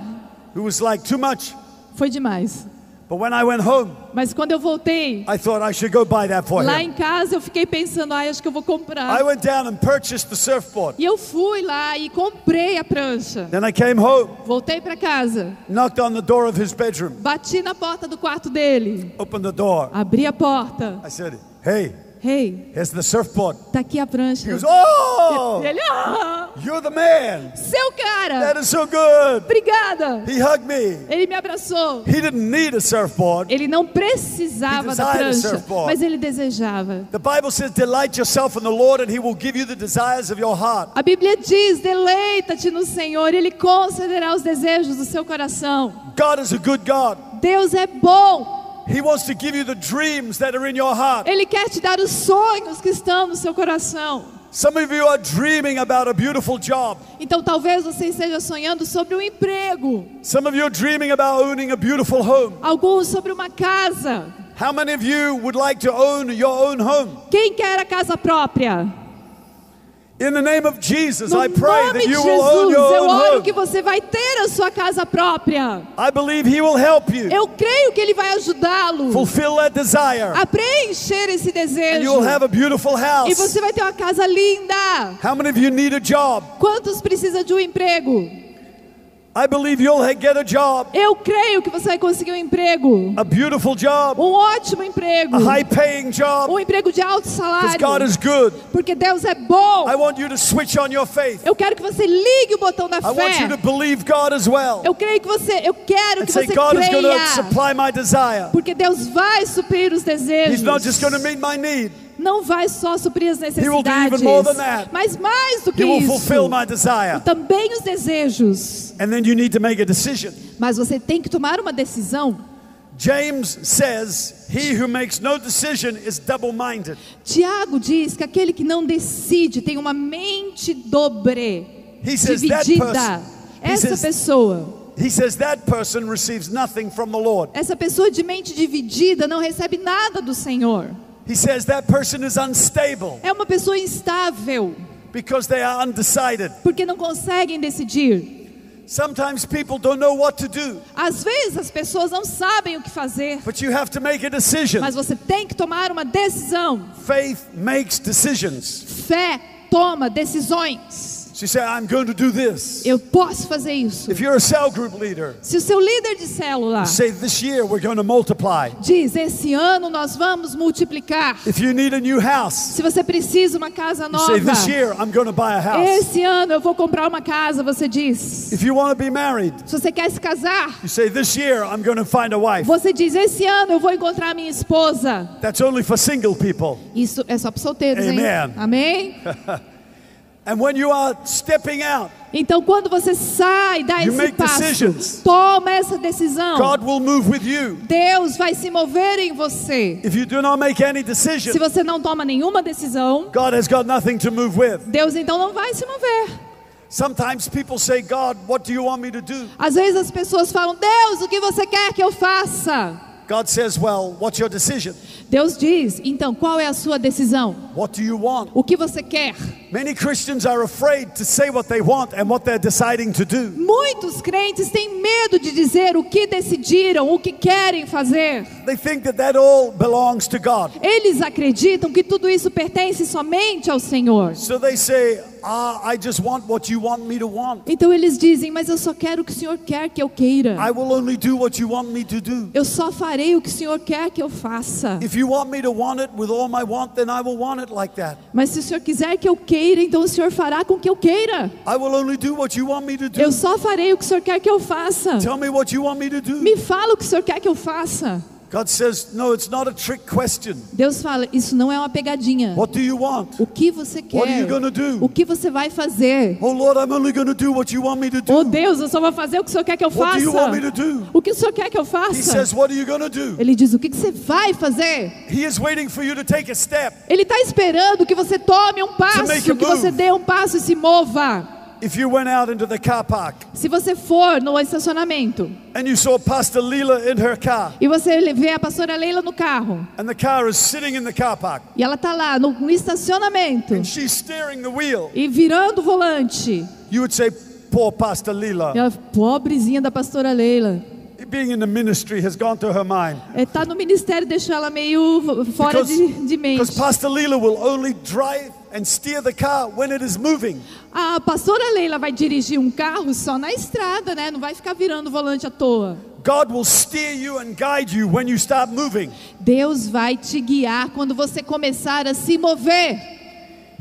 [SPEAKER 2] It was like too much.
[SPEAKER 3] Foi demais.
[SPEAKER 2] But when I went home,
[SPEAKER 3] Mas quando eu voltei,
[SPEAKER 2] I thought I should go buy that for
[SPEAKER 3] lá em casa eu fiquei pensando, ai, acho que eu vou
[SPEAKER 2] I
[SPEAKER 3] comprar.
[SPEAKER 2] went down and purchased the surfboard.
[SPEAKER 3] E eu fui lá e comprei a prancha.
[SPEAKER 2] Then I came home,
[SPEAKER 3] Voltei para casa,
[SPEAKER 2] knocked on the door of his bedroom,
[SPEAKER 3] bati na porta do quarto dele,
[SPEAKER 2] opened the door.
[SPEAKER 3] abri a porta.
[SPEAKER 2] I said, Hey,
[SPEAKER 3] Hey,
[SPEAKER 2] here's the surfboard.
[SPEAKER 3] tá aqui a prancha.
[SPEAKER 2] He goes, Oh,
[SPEAKER 3] E ele, ah,
[SPEAKER 2] you're the man.
[SPEAKER 3] seu cara,
[SPEAKER 2] That is so good.
[SPEAKER 3] obrigada.
[SPEAKER 2] He hugged me.
[SPEAKER 3] Ele me abraçou.
[SPEAKER 2] He didn't need a surfboard.
[SPEAKER 3] Ele não precisava
[SPEAKER 2] He
[SPEAKER 3] da prancha,
[SPEAKER 2] surfboard.
[SPEAKER 3] mas ele desejava.
[SPEAKER 2] The Bible says, Delight yourself in the Lord, and He will give you the desires of your heart.
[SPEAKER 3] A Bíblia diz: deleita-te no Senhor, Ele concederá os desejos do seu coração.
[SPEAKER 2] God is a good God.
[SPEAKER 3] Deus é bom,
[SPEAKER 2] He wants to give you the dreams that are in your heart.
[SPEAKER 3] Ele quer te dar os sonhos que estão no seu coração.
[SPEAKER 2] Some of you are dreaming about a beautiful job.
[SPEAKER 3] Então talvez você esteja sonhando sobre um emprego,
[SPEAKER 2] Some of you are dreaming about owning a beautiful home.
[SPEAKER 3] alguns sobre uma casa.
[SPEAKER 2] How many of you would like to own your own home?
[SPEAKER 3] Quem quer a casa própria?
[SPEAKER 2] In the name of Jesus,
[SPEAKER 3] No
[SPEAKER 2] I pray
[SPEAKER 3] nome
[SPEAKER 2] that
[SPEAKER 3] de
[SPEAKER 2] you will own
[SPEAKER 3] Jesus,
[SPEAKER 2] your
[SPEAKER 3] eu
[SPEAKER 2] own
[SPEAKER 3] oro
[SPEAKER 2] home.
[SPEAKER 3] que você vai ter a sua casa própria.
[SPEAKER 2] I believe He will help you
[SPEAKER 3] Eu creio que Ele vai ajudá-lo
[SPEAKER 2] fulfill that desire,
[SPEAKER 3] a preencher esse
[SPEAKER 2] and you will
[SPEAKER 3] desejo.
[SPEAKER 2] have a beautiful
[SPEAKER 3] E
[SPEAKER 2] house.
[SPEAKER 3] você vai ter uma casa linda.
[SPEAKER 2] How many of you need a job?
[SPEAKER 3] Quantos precisam de um emprego?
[SPEAKER 2] I believe you'll get a job,
[SPEAKER 3] Eu creio que você vai conseguir um emprego.
[SPEAKER 2] a beautiful job,
[SPEAKER 3] Um ótimo emprego.
[SPEAKER 2] a high paying job,
[SPEAKER 3] Um emprego de alto
[SPEAKER 2] because God
[SPEAKER 3] salário.
[SPEAKER 2] is good.
[SPEAKER 3] Porque Deus é bom.
[SPEAKER 2] I want you to switch on your faith.
[SPEAKER 3] Eu quero que você ligue o botão da
[SPEAKER 2] I want you to
[SPEAKER 3] fé.
[SPEAKER 2] believe God as well.
[SPEAKER 3] Eu creio que você, eu quero
[SPEAKER 2] And
[SPEAKER 3] que
[SPEAKER 2] say,
[SPEAKER 3] você
[SPEAKER 2] God is
[SPEAKER 3] creia.
[SPEAKER 2] supply my desire.
[SPEAKER 3] Porque Deus vai suprir os desejos.
[SPEAKER 2] He's not just going to meet my need,
[SPEAKER 3] Não vai só suprir as necessidades. Mas mais do que isso. Também os desejos.
[SPEAKER 2] And then you need to make a decision.
[SPEAKER 3] Mas você tem que tomar uma decisão.
[SPEAKER 2] James says, He who makes no decision is double minded.
[SPEAKER 3] Tiago diz que aquele que não decide tem uma mente dobre,
[SPEAKER 2] He says that
[SPEAKER 3] dividida. Essa pessoa,
[SPEAKER 2] he says that person receives nothing from the Lord.
[SPEAKER 3] essa pessoa de mente dividida não recebe nada do Senhor.
[SPEAKER 2] He says that person is unstable
[SPEAKER 3] É uma pessoa instável,
[SPEAKER 2] because they are undecided.
[SPEAKER 3] porque não conseguem decidir.
[SPEAKER 2] Sometimes people don't know what to do,
[SPEAKER 3] Às vezes as pessoas não sabem o que fazer,
[SPEAKER 2] but you have to make a decision.
[SPEAKER 3] mas você tem que tomar uma decisão.
[SPEAKER 2] Faith makes decisions.
[SPEAKER 3] Fé toma decisões.
[SPEAKER 2] She said, I'm going to do this.
[SPEAKER 3] Eu posso fazer isso.
[SPEAKER 2] If you're a cell group leader,
[SPEAKER 3] Se o seu líder de célula
[SPEAKER 2] say, This year we're going to multiply.
[SPEAKER 3] diz: Esse ano nós vamos multiplicar.
[SPEAKER 2] If you need a new house,
[SPEAKER 3] Se você precisa uma casa nova,
[SPEAKER 2] say, This year I'm going to buy a house.
[SPEAKER 3] esse ano eu vou comprar uma casa. Você diz:
[SPEAKER 2] If you want to be married,
[SPEAKER 3] Se você quer se casar,
[SPEAKER 2] you say, This year I'm going to find a wife.
[SPEAKER 3] você diz: Esse ano eu vou encontrar minha esposa.
[SPEAKER 2] That's only for single people.
[SPEAKER 3] Isso é só para solteiros, hein?
[SPEAKER 2] Amen.
[SPEAKER 3] Amém?
[SPEAKER 2] out,
[SPEAKER 3] Então, quando você sai, dá
[SPEAKER 2] You
[SPEAKER 3] esse passo,
[SPEAKER 2] decisions.
[SPEAKER 3] toma essa decisão.
[SPEAKER 2] God will move with you.
[SPEAKER 3] Deus vai se mover em você.
[SPEAKER 2] If you do not make any decision,
[SPEAKER 3] Se você não toma nenhuma decisão,
[SPEAKER 2] God has got nothing to move with.
[SPEAKER 3] Deus então não vai se mover.
[SPEAKER 2] Sometimes people say, God, what do you want me to do?
[SPEAKER 3] Às vezes as pessoas falam: Deus, o que você quer que eu faça?
[SPEAKER 2] God says, Well, what's your decision?
[SPEAKER 3] Deus diz: Então, qual é a sua decisão?
[SPEAKER 2] What do you want?
[SPEAKER 3] O que você quer?
[SPEAKER 2] Many Christians are afraid to say what they want and what they're deciding to do.
[SPEAKER 3] Muitos crentes têm medo de dizer o que decidiram, o que querem fazer.
[SPEAKER 2] They think that that all belongs to God.
[SPEAKER 3] Eles acreditam que tudo isso pertence somente ao Senhor.
[SPEAKER 2] So they say, ah, I just want what you want me to want.
[SPEAKER 3] Então eles dizem: Mas eu só quero o que o Senhor quer que eu queira.
[SPEAKER 2] I will only do what you want me to do.
[SPEAKER 3] Eu só farei o que o Senhor quer que eu faça.
[SPEAKER 2] If you want me to want it with all my want, then I will want it like that.
[SPEAKER 3] Mas se o Senhor quiser que eu queira, então o Senhor fará com que eu queira.
[SPEAKER 2] I will only do what you want me to do.
[SPEAKER 3] Eu só farei o que o Senhor quer que eu faça.
[SPEAKER 2] Tell me what you want me to do.
[SPEAKER 3] Me fala o que o Senhor quer que eu faça.
[SPEAKER 2] God says, no, it's not a trick question.
[SPEAKER 3] Deus fala: Isso não é uma pegadinha.
[SPEAKER 2] What do you want?
[SPEAKER 3] O que você
[SPEAKER 2] What are you
[SPEAKER 3] quer? O que você vai fazer?
[SPEAKER 2] Oh Lord, I'm only going to do what you want me to
[SPEAKER 3] Oh
[SPEAKER 2] do.
[SPEAKER 3] Deus, eu só vou fazer o que o Senhor quer que eu
[SPEAKER 2] What do you want me
[SPEAKER 3] faça.
[SPEAKER 2] to do?
[SPEAKER 3] O que o Senhor quer que eu
[SPEAKER 2] He
[SPEAKER 3] faça?
[SPEAKER 2] says, what are you going to do?
[SPEAKER 3] Ele diz: O que você vai fazer?
[SPEAKER 2] He is waiting for you to take a step.
[SPEAKER 3] Ele está esperando que você tome um passo, que você dê um passo e se mova.
[SPEAKER 2] If you went out into the car park
[SPEAKER 3] Se você for no estacionamento
[SPEAKER 2] and you saw Pastor Leela in her car
[SPEAKER 3] e você vê a pastora Leila no carro
[SPEAKER 2] and the car is sitting in the car park
[SPEAKER 3] e ela tá lá no, no estacionamento
[SPEAKER 2] and she's steering the wheel,
[SPEAKER 3] e virando o volante,
[SPEAKER 2] you would say, poor Pastor Leela.
[SPEAKER 3] e ela, pobrezinha da pastora Leila.
[SPEAKER 2] being in the ministry has gone to her mind.
[SPEAKER 3] Está no ministério deixou ela meio fora de, de
[SPEAKER 2] because
[SPEAKER 3] mente.
[SPEAKER 2] Pastor Leela will only drive and steer the car when it is moving.
[SPEAKER 3] A pastora Leila vai dirigir um carro só na estrada, né? Não vai ficar virando o volante à toa.
[SPEAKER 2] God will steer you and guide you when you start moving.
[SPEAKER 3] Deus vai te guiar quando você começar a se mover.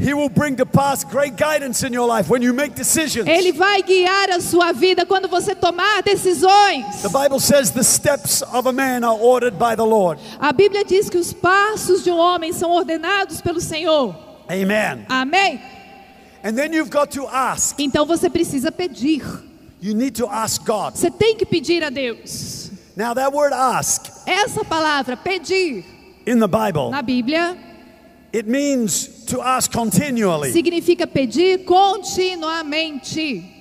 [SPEAKER 2] He will bring to pass great guidance in your life when you make decisions.
[SPEAKER 3] Ele vai guiar a sua vida quando você tomar decisões.
[SPEAKER 2] The Bible says the steps of a man are ordered by the Lord.
[SPEAKER 3] A Bíblia diz que os passos de um homem são ordenados pelo Senhor.
[SPEAKER 2] Amen.
[SPEAKER 3] Amém?
[SPEAKER 2] And then you've got to ask.
[SPEAKER 3] Então você precisa pedir.
[SPEAKER 2] You need to ask God.
[SPEAKER 3] Você tem que pedir a Deus.
[SPEAKER 2] Now, that word ask
[SPEAKER 3] Essa palavra, pedir,
[SPEAKER 2] in the Bible,
[SPEAKER 3] na Bíblia,
[SPEAKER 2] it means to ask continually.
[SPEAKER 3] significa pedir continuamente.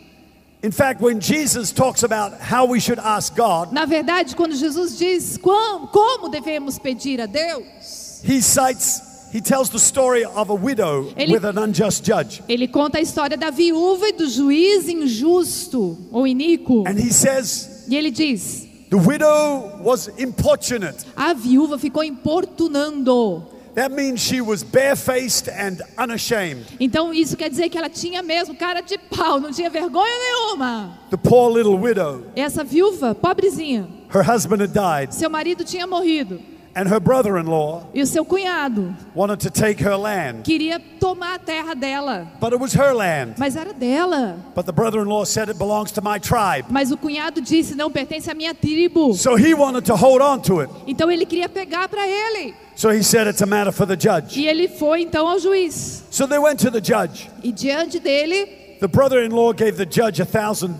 [SPEAKER 2] In fact, when Jesus talks about how we should ask God,
[SPEAKER 3] Na verdade, quando Jesus diz como, como devemos pedir a Deus,
[SPEAKER 2] he cites, he tells the story of a widow
[SPEAKER 3] Ele-
[SPEAKER 2] with an unjust judge.
[SPEAKER 3] ele conta a história da viúva e do juiz injusto ou iníquo.
[SPEAKER 2] And he says,
[SPEAKER 3] E ele diz:
[SPEAKER 2] the widow was importunate.
[SPEAKER 3] a viúva ficou importunando.
[SPEAKER 2] That means she was barefaced and unashamed.
[SPEAKER 3] Então isso quer dizer que ela tinha mesmo cara de pau, não tinha vergonha nenhuma.
[SPEAKER 2] The poor little widow,
[SPEAKER 3] Essa viúva, pobrezinha,
[SPEAKER 2] her husband had died,
[SPEAKER 3] seu marido tinha morrido
[SPEAKER 2] and her brother in law
[SPEAKER 3] e o seu cunhado
[SPEAKER 2] wanted to take her land.
[SPEAKER 3] queria tomar a terra dela,
[SPEAKER 2] But it was her land.
[SPEAKER 3] mas era dela.
[SPEAKER 2] But the brother in law said it belongs to my tribe.
[SPEAKER 3] Mas o cunhado disse: não pertence à minha tribo.
[SPEAKER 2] So he wanted to hold on to it.
[SPEAKER 3] Então ele queria pegar para ele.
[SPEAKER 2] So he said it's a matter for the judge.
[SPEAKER 3] E ele foi então ao juiz.
[SPEAKER 2] So they went to the judge.
[SPEAKER 3] E diante dele,
[SPEAKER 2] The brother in law gave the judge a thousand.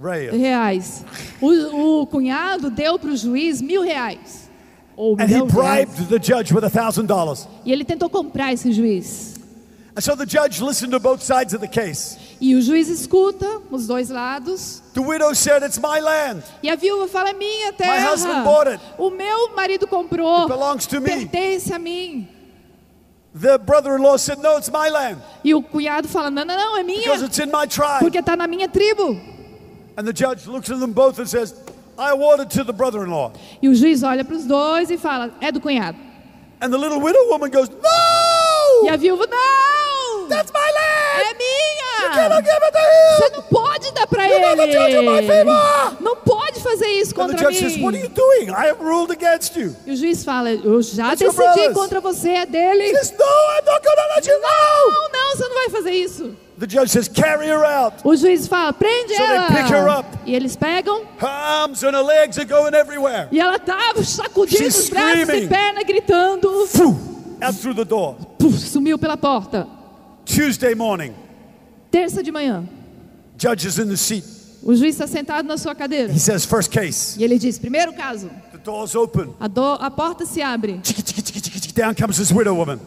[SPEAKER 3] Reais. O, o cunhado deu para o juiz mil reais. Ou
[SPEAKER 2] And he
[SPEAKER 3] milhão de reais.
[SPEAKER 2] bribed the judge with a thousand dollars.
[SPEAKER 3] E ele tentou comprar esse juiz.
[SPEAKER 2] And so the judge listened to both sides of the case.
[SPEAKER 3] E o juiz escuta os dois lados.
[SPEAKER 2] The widow said, It's my land.
[SPEAKER 3] E a viúva fala: é minha
[SPEAKER 2] husband bought
[SPEAKER 3] terra.
[SPEAKER 2] it.
[SPEAKER 3] O meu marido comprou.
[SPEAKER 2] It belongs to me.
[SPEAKER 3] Pertence a mim.
[SPEAKER 2] The brother in law said, No, it's my land
[SPEAKER 3] E o cunhado fala: não, não, não, é minha.
[SPEAKER 2] because it's in my tribe.
[SPEAKER 3] Porque está na minha tribo. E o juiz olha para os dois e fala: é do cunhado.
[SPEAKER 2] And the little widow woman goes,
[SPEAKER 3] E
[SPEAKER 2] No!
[SPEAKER 3] a viúva: não!
[SPEAKER 2] That's my land!
[SPEAKER 3] É minha!
[SPEAKER 2] Cannot give it to
[SPEAKER 3] Você
[SPEAKER 2] him!
[SPEAKER 3] não pode dar para ele! Não pode fazer isso
[SPEAKER 2] And the
[SPEAKER 3] contra
[SPEAKER 2] judge says, What are
[SPEAKER 3] mim!
[SPEAKER 2] you doing? I have ruled against you.
[SPEAKER 3] E o juiz fala: eu já decidi contra você, é dele.
[SPEAKER 2] Says, No, I'm not to let you go.
[SPEAKER 3] Não, não, você não vai fazer isso.
[SPEAKER 2] The judge says, Carry her out.
[SPEAKER 3] O juiz fala: prende
[SPEAKER 2] So they
[SPEAKER 3] ela.
[SPEAKER 2] pick her up.
[SPEAKER 3] E eles pegam
[SPEAKER 2] Her arms and her legs are going everywhere.
[SPEAKER 3] e ela tá sacudindo
[SPEAKER 2] She's
[SPEAKER 3] os braços
[SPEAKER 2] screaming.
[SPEAKER 3] e perna, gritando.
[SPEAKER 2] Phew, out through the door.
[SPEAKER 3] Puf, sumiu pela porta.
[SPEAKER 2] Tuesday morning,
[SPEAKER 3] Terça de manhã,
[SPEAKER 2] judge is in the seat.
[SPEAKER 3] o juiz está sentado na sua cadeira.
[SPEAKER 2] He says, First case.
[SPEAKER 3] E ele diz: primeiro caso,
[SPEAKER 2] The door's open.
[SPEAKER 3] a, do- a porta se abre.
[SPEAKER 2] Down comes this widow woman.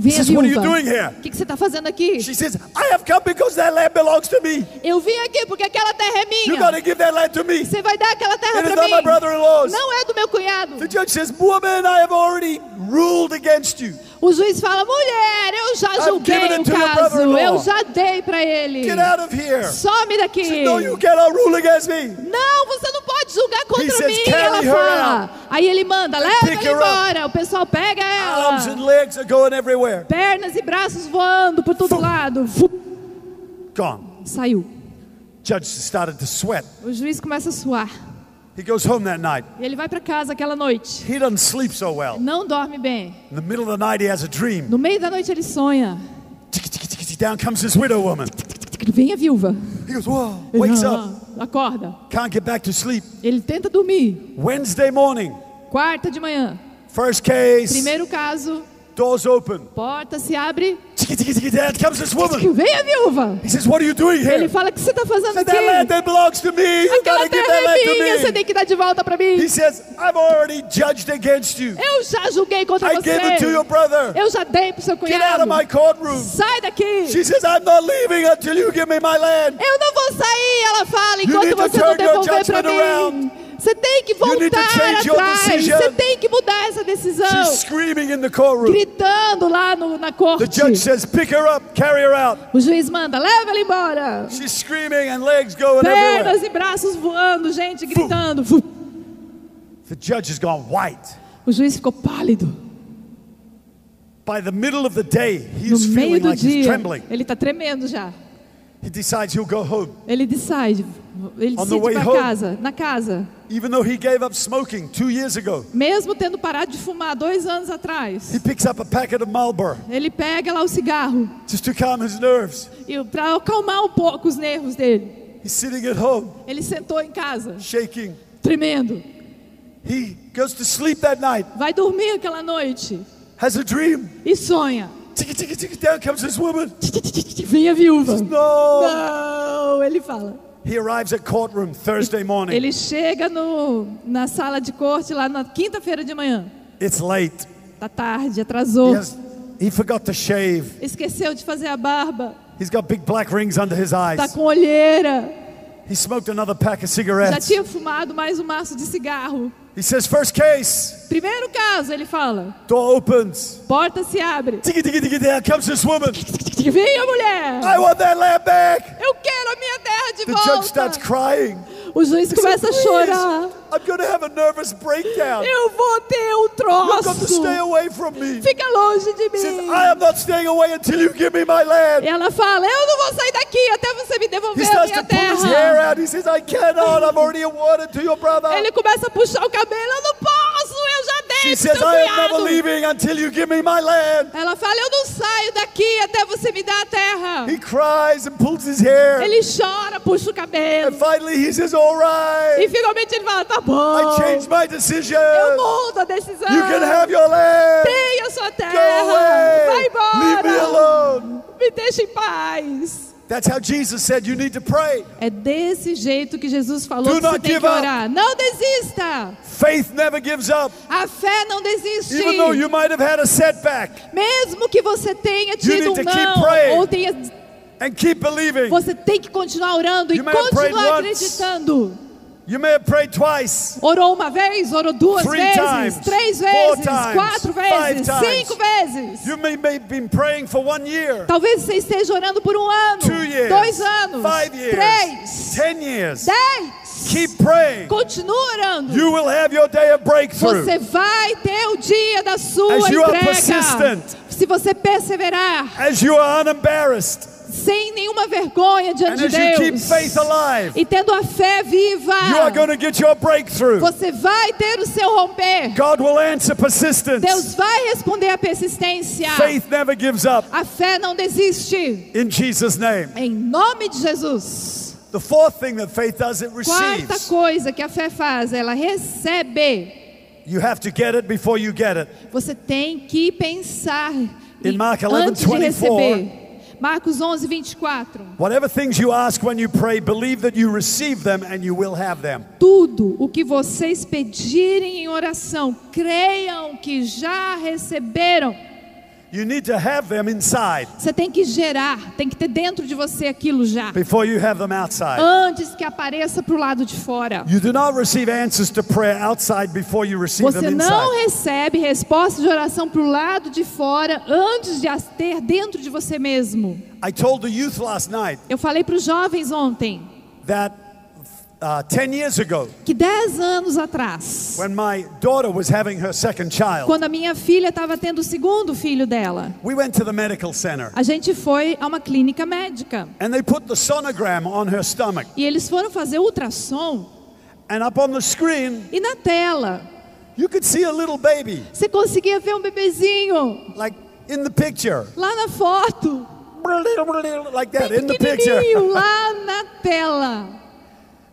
[SPEAKER 3] Vem a
[SPEAKER 2] Says, What are you
[SPEAKER 3] viúva.
[SPEAKER 2] doing here?
[SPEAKER 3] O que, que você está fazendo aqui?
[SPEAKER 2] She says, I have come because that land belongs to me.
[SPEAKER 3] Eu vim aqui porque aquela terra é
[SPEAKER 2] You
[SPEAKER 3] minha.
[SPEAKER 2] got to give that land to me.
[SPEAKER 3] Você vai dar aquela terra
[SPEAKER 2] It is
[SPEAKER 3] para
[SPEAKER 2] not my
[SPEAKER 3] mim.
[SPEAKER 2] brother-in-law's.
[SPEAKER 3] Não é do meu cunhado.
[SPEAKER 2] The judge says, Woman, I have already ruled against you.
[SPEAKER 3] O juiz fala: mulher, eu já julguei o caso.
[SPEAKER 2] brother-in-law.
[SPEAKER 3] Eu já dei para ele.
[SPEAKER 2] Get out of here.
[SPEAKER 3] Some daqui.
[SPEAKER 2] Said, No, you cannot rule against me.
[SPEAKER 3] Não, você não julgar
[SPEAKER 2] He
[SPEAKER 3] contra
[SPEAKER 2] says,
[SPEAKER 3] mim.
[SPEAKER 2] "Carry
[SPEAKER 3] Ela fala.
[SPEAKER 2] out."
[SPEAKER 3] Aí ele manda, leva ela embora. O pessoal pega
[SPEAKER 2] Arms and
[SPEAKER 3] ela.
[SPEAKER 2] legs are going everywhere.
[SPEAKER 3] Pernas e braços voando por todo lado. Fu-
[SPEAKER 2] Gone.
[SPEAKER 3] Saiu.
[SPEAKER 2] Judge started to sweat.
[SPEAKER 3] O juiz começa a suar.
[SPEAKER 2] He goes home that night.
[SPEAKER 3] Ele vai para casa aquela noite.
[SPEAKER 2] He doesn't sleep so well.
[SPEAKER 3] Não dorme bem.
[SPEAKER 2] In the middle of the night, he has a dream.
[SPEAKER 3] No meio da noite ele sonha.
[SPEAKER 2] Down comes this widow woman.
[SPEAKER 3] Vem a viúva.
[SPEAKER 2] He goes, Whoa,
[SPEAKER 3] Ele,
[SPEAKER 2] wakes
[SPEAKER 3] "Ah,
[SPEAKER 2] up.
[SPEAKER 3] Acorda.
[SPEAKER 2] Can't get back to sleep.
[SPEAKER 3] Ele tenta dormir.
[SPEAKER 2] Wednesday morning,
[SPEAKER 3] Quarta de manhã.
[SPEAKER 2] first case,
[SPEAKER 3] Primeiro caso.
[SPEAKER 2] Doors open.
[SPEAKER 3] Porta se abre.
[SPEAKER 2] Down comes this woman.
[SPEAKER 3] Vem a viúva.
[SPEAKER 2] He says, What are you doing
[SPEAKER 3] Ele
[SPEAKER 2] here?
[SPEAKER 3] fala: O que você está fazendo
[SPEAKER 2] Said, That land
[SPEAKER 3] aqui?
[SPEAKER 2] that belongs to me. You
[SPEAKER 3] Aquela terra é minha. Você tem que dar de volta para mim.
[SPEAKER 2] He says, I've already judged against you.
[SPEAKER 3] Eu já julguei contra
[SPEAKER 2] I gave it to your
[SPEAKER 3] você.
[SPEAKER 2] brother.
[SPEAKER 3] Eu já dei pro seu
[SPEAKER 2] Get out
[SPEAKER 3] cunhado.
[SPEAKER 2] of my courtroom.
[SPEAKER 3] Sai daqui.
[SPEAKER 2] She says, I'm not leaving until you give me my land.
[SPEAKER 3] Eu não vou sair, ela fala, enquanto você não devolver para mim. Você Você tem que voltar atrás. Você tem que mudar essa decisão.
[SPEAKER 2] She's screaming in the courtroom.
[SPEAKER 3] Gritando lá no, na
[SPEAKER 2] The
[SPEAKER 3] corte.
[SPEAKER 2] judge says, Pick her up, carry her out.
[SPEAKER 3] O juiz manda, leva ela embora.
[SPEAKER 2] She's screaming and legs going
[SPEAKER 3] Pernas e braços voando, gente gritando.
[SPEAKER 2] The judge has gone white.
[SPEAKER 3] O juiz ficou pálido.
[SPEAKER 2] By the middle of the day, he
[SPEAKER 3] No
[SPEAKER 2] is
[SPEAKER 3] meio
[SPEAKER 2] feeling
[SPEAKER 3] do
[SPEAKER 2] like he's
[SPEAKER 3] dia,
[SPEAKER 2] trembling.
[SPEAKER 3] ele está tremendo já.
[SPEAKER 2] He decides he'll go home.
[SPEAKER 3] Ele decide, ele
[SPEAKER 2] On the
[SPEAKER 3] decide
[SPEAKER 2] way
[SPEAKER 3] para
[SPEAKER 2] home.
[SPEAKER 3] casa, na casa.
[SPEAKER 2] Even though he gave up smoking two years ago,
[SPEAKER 3] Mesmo tendo parado de fumar dois anos atrás,
[SPEAKER 2] he picks up a packet of Marlboro
[SPEAKER 3] ele pega lá o cigarro
[SPEAKER 2] just to calm his nerves.
[SPEAKER 3] para acalmar um pouco os nervos dele.
[SPEAKER 2] He's sitting at home,
[SPEAKER 3] Ele sentou em casa,
[SPEAKER 2] shaking.
[SPEAKER 3] tremendo.
[SPEAKER 2] He goes to sleep that night,
[SPEAKER 3] Vai dormir aquela noite
[SPEAKER 2] has a dream.
[SPEAKER 3] e sonha. Vem a viúva.
[SPEAKER 2] No.
[SPEAKER 3] Não, ele fala.
[SPEAKER 2] He arrives at courtroom Thursday morning.
[SPEAKER 3] Ele chega no, na sala de corte lá na quinta-feira de manhã.
[SPEAKER 2] It's late.
[SPEAKER 3] Tá tarde,
[SPEAKER 2] He,
[SPEAKER 3] atrasou.
[SPEAKER 2] has, he forgot to shave.
[SPEAKER 3] Esqueceu de fazer a barba.
[SPEAKER 2] He's got big black rings under his
[SPEAKER 3] Tá
[SPEAKER 2] eyes.
[SPEAKER 3] com olheira.
[SPEAKER 2] He smoked another pack of
[SPEAKER 3] Já
[SPEAKER 2] cigarettes.
[SPEAKER 3] tinha fumado mais um maço de cigarro.
[SPEAKER 2] He says, First case.
[SPEAKER 3] Primeiro caso, ele fala.
[SPEAKER 2] Door opens.
[SPEAKER 3] Porta se abre.
[SPEAKER 2] Ticky, ticky, ticky, down comes this woman.
[SPEAKER 3] Vem a mulher.
[SPEAKER 2] I want that land back.
[SPEAKER 3] Eu quero a minha terra de
[SPEAKER 2] The judge
[SPEAKER 3] volta.
[SPEAKER 2] starts crying.
[SPEAKER 3] O juiz começa a chorar.
[SPEAKER 2] "Please, I'm going to have a nervous breakdown.
[SPEAKER 3] Eu vou ter um troço.
[SPEAKER 2] away from me.
[SPEAKER 3] Fica longe de mim.
[SPEAKER 2] I am not staying away until you give me my
[SPEAKER 3] E
[SPEAKER 2] land.
[SPEAKER 3] ela fala: Eu não vou sair daqui até você me
[SPEAKER 2] He
[SPEAKER 3] devolver a minha terra.
[SPEAKER 2] out. He says, I cannot. I'm already awarded to your brother.
[SPEAKER 3] Ele começa a puxar o cabelo. Eu não posso,
[SPEAKER 2] She says, I am leaving until you give me my land.
[SPEAKER 3] Ela fala: Eu não saio daqui até você me dar a terra.
[SPEAKER 2] He cries and pulls his hair.
[SPEAKER 3] Ele chora, puxa o
[SPEAKER 2] And
[SPEAKER 3] cabelo.
[SPEAKER 2] finally he says, All
[SPEAKER 3] E
[SPEAKER 2] right,
[SPEAKER 3] finalmente ele fala: Tá
[SPEAKER 2] I
[SPEAKER 3] bom.
[SPEAKER 2] changed my decision.
[SPEAKER 3] Eu mudo a decisão.
[SPEAKER 2] You can have your land.
[SPEAKER 3] Tenha sua
[SPEAKER 2] Go
[SPEAKER 3] terra.
[SPEAKER 2] away.
[SPEAKER 3] Vai
[SPEAKER 2] Leave me
[SPEAKER 3] embora.
[SPEAKER 2] alone.
[SPEAKER 3] Me deixa em paz.
[SPEAKER 2] That's how Jesus said you need to pray.
[SPEAKER 3] É desse jeito que Jesus falou
[SPEAKER 2] Do
[SPEAKER 3] que você
[SPEAKER 2] not
[SPEAKER 3] tem
[SPEAKER 2] give
[SPEAKER 3] que
[SPEAKER 2] up.
[SPEAKER 3] orar. Não desista.
[SPEAKER 2] Faith never gives up.
[SPEAKER 3] A fé não desiste.
[SPEAKER 2] Even though you might have had a setback
[SPEAKER 3] Mesmo que você tenha tido um não, ou tenha,
[SPEAKER 2] and keep believing.
[SPEAKER 3] você tem que continuar orando e
[SPEAKER 2] You prayed
[SPEAKER 3] continuar
[SPEAKER 2] once. You may have prayed twice.
[SPEAKER 3] Orou uma vez, orou duas
[SPEAKER 2] Three
[SPEAKER 3] vezes,
[SPEAKER 2] times,
[SPEAKER 3] três vezes,
[SPEAKER 2] times,
[SPEAKER 3] quatro vezes, cinco vezes.
[SPEAKER 2] You may have been praying for one year,
[SPEAKER 3] Talvez você esteja orando por um ano,
[SPEAKER 2] two years,
[SPEAKER 3] dois anos,
[SPEAKER 2] five years,
[SPEAKER 3] três,
[SPEAKER 2] ten years.
[SPEAKER 3] dez.
[SPEAKER 2] Keep praying.
[SPEAKER 3] Continua orando.
[SPEAKER 2] You will have your day of breakthrough.
[SPEAKER 3] Você vai ter o dia da sua
[SPEAKER 2] As you are
[SPEAKER 3] entrega.
[SPEAKER 2] persistent.
[SPEAKER 3] Se você perseverar,
[SPEAKER 2] As you are unembarrassed
[SPEAKER 3] sem nenhuma vergonha diante de Deus,
[SPEAKER 2] faith alive,
[SPEAKER 3] e tendo a fé viva, você vai ter o seu romper.
[SPEAKER 2] God will answer persistence.
[SPEAKER 3] Deus vai responder a persistência.
[SPEAKER 2] Faith never gives up.
[SPEAKER 3] A fé não desiste.
[SPEAKER 2] In Jesus' name.
[SPEAKER 3] Em nome de Jesus.
[SPEAKER 2] The fourth thing that faith does, it
[SPEAKER 3] Quarta
[SPEAKER 2] receives.
[SPEAKER 3] coisa que a fé faz, ela recebe.
[SPEAKER 2] You have to get it before you get it.
[SPEAKER 3] Você tem que pensar
[SPEAKER 2] In
[SPEAKER 3] em-
[SPEAKER 2] Mark 11,
[SPEAKER 3] antes de
[SPEAKER 2] 24.
[SPEAKER 3] receber. Marcos 11, 24.
[SPEAKER 2] Whatever things you ask when you pray, believe that you receive them and you will have them.
[SPEAKER 3] Tudo o que vocês pedirem em oração, creiam que já receberam. Você tem que gerar, tem que ter dentro de você aquilo já.
[SPEAKER 2] before you have them outside.
[SPEAKER 3] Antes que apareça para o lado de fora.
[SPEAKER 2] You do not receive answers to prayer outside before you receive
[SPEAKER 3] Você
[SPEAKER 2] them
[SPEAKER 3] não
[SPEAKER 2] inside.
[SPEAKER 3] recebe resposta de oração para o lado de fora antes de as ter dentro de você mesmo.
[SPEAKER 2] I told the youth last night
[SPEAKER 3] Eu falei para os jovens ontem
[SPEAKER 2] that uh, 10 years ago,
[SPEAKER 3] que 10 anos atrás,
[SPEAKER 2] when my daughter was having her second child,
[SPEAKER 3] quando a minha filha estava tendo o segundo filho dela,
[SPEAKER 2] we went to the medical center
[SPEAKER 3] a gente foi a uma clínica médica.
[SPEAKER 2] and they put the sonogram on her stomach.
[SPEAKER 3] E eles foram fazer ultrassom
[SPEAKER 2] And up on the screen,
[SPEAKER 3] e na tela
[SPEAKER 2] you could see a little baby,
[SPEAKER 3] você conseguia ver um bebezinho
[SPEAKER 2] like in the picture.
[SPEAKER 3] lá na foto,
[SPEAKER 2] Like that, in the picture.
[SPEAKER 3] lá na tela.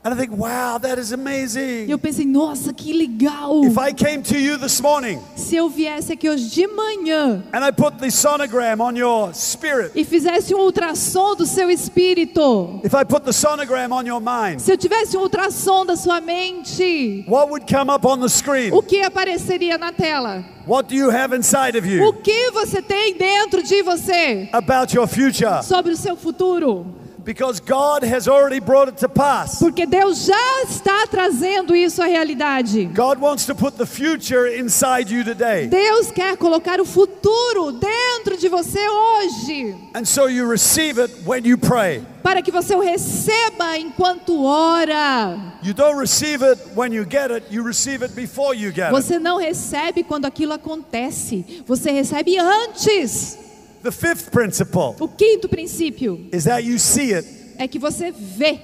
[SPEAKER 2] And I think, wow, that is amazing.
[SPEAKER 3] eu pensei, nossa, que legal.
[SPEAKER 2] If I came to you this morning
[SPEAKER 3] Se eu viesse aqui hoje de manhã
[SPEAKER 2] and I put the sonogram on your spirit,
[SPEAKER 3] e fizesse um ultrassom do seu espírito,
[SPEAKER 2] if I put the sonogram on your mind,
[SPEAKER 3] se eu tivesse um ultrassom da sua mente,
[SPEAKER 2] what would come up on the screen?
[SPEAKER 3] o que apareceria na tela?
[SPEAKER 2] What do you have inside of
[SPEAKER 3] O
[SPEAKER 2] you
[SPEAKER 3] que você tem dentro de você
[SPEAKER 2] about your future?
[SPEAKER 3] sobre o seu futuro?
[SPEAKER 2] Because God has already brought it to pass.
[SPEAKER 3] Porque Deus já está trazendo isso à realidade.
[SPEAKER 2] God wants to put the future inside you today.
[SPEAKER 3] Deus quer colocar o futuro dentro de você hoje,
[SPEAKER 2] And so you receive it when you pray.
[SPEAKER 3] para que você o receba enquanto ora.
[SPEAKER 2] You don't receive it when you get it, you receive it before you get it.
[SPEAKER 3] Você não recebe quando aquilo acontece, você recebe antes.
[SPEAKER 2] The fifth principle
[SPEAKER 3] O quinto princípio
[SPEAKER 2] is that you see it.
[SPEAKER 3] é que você vê.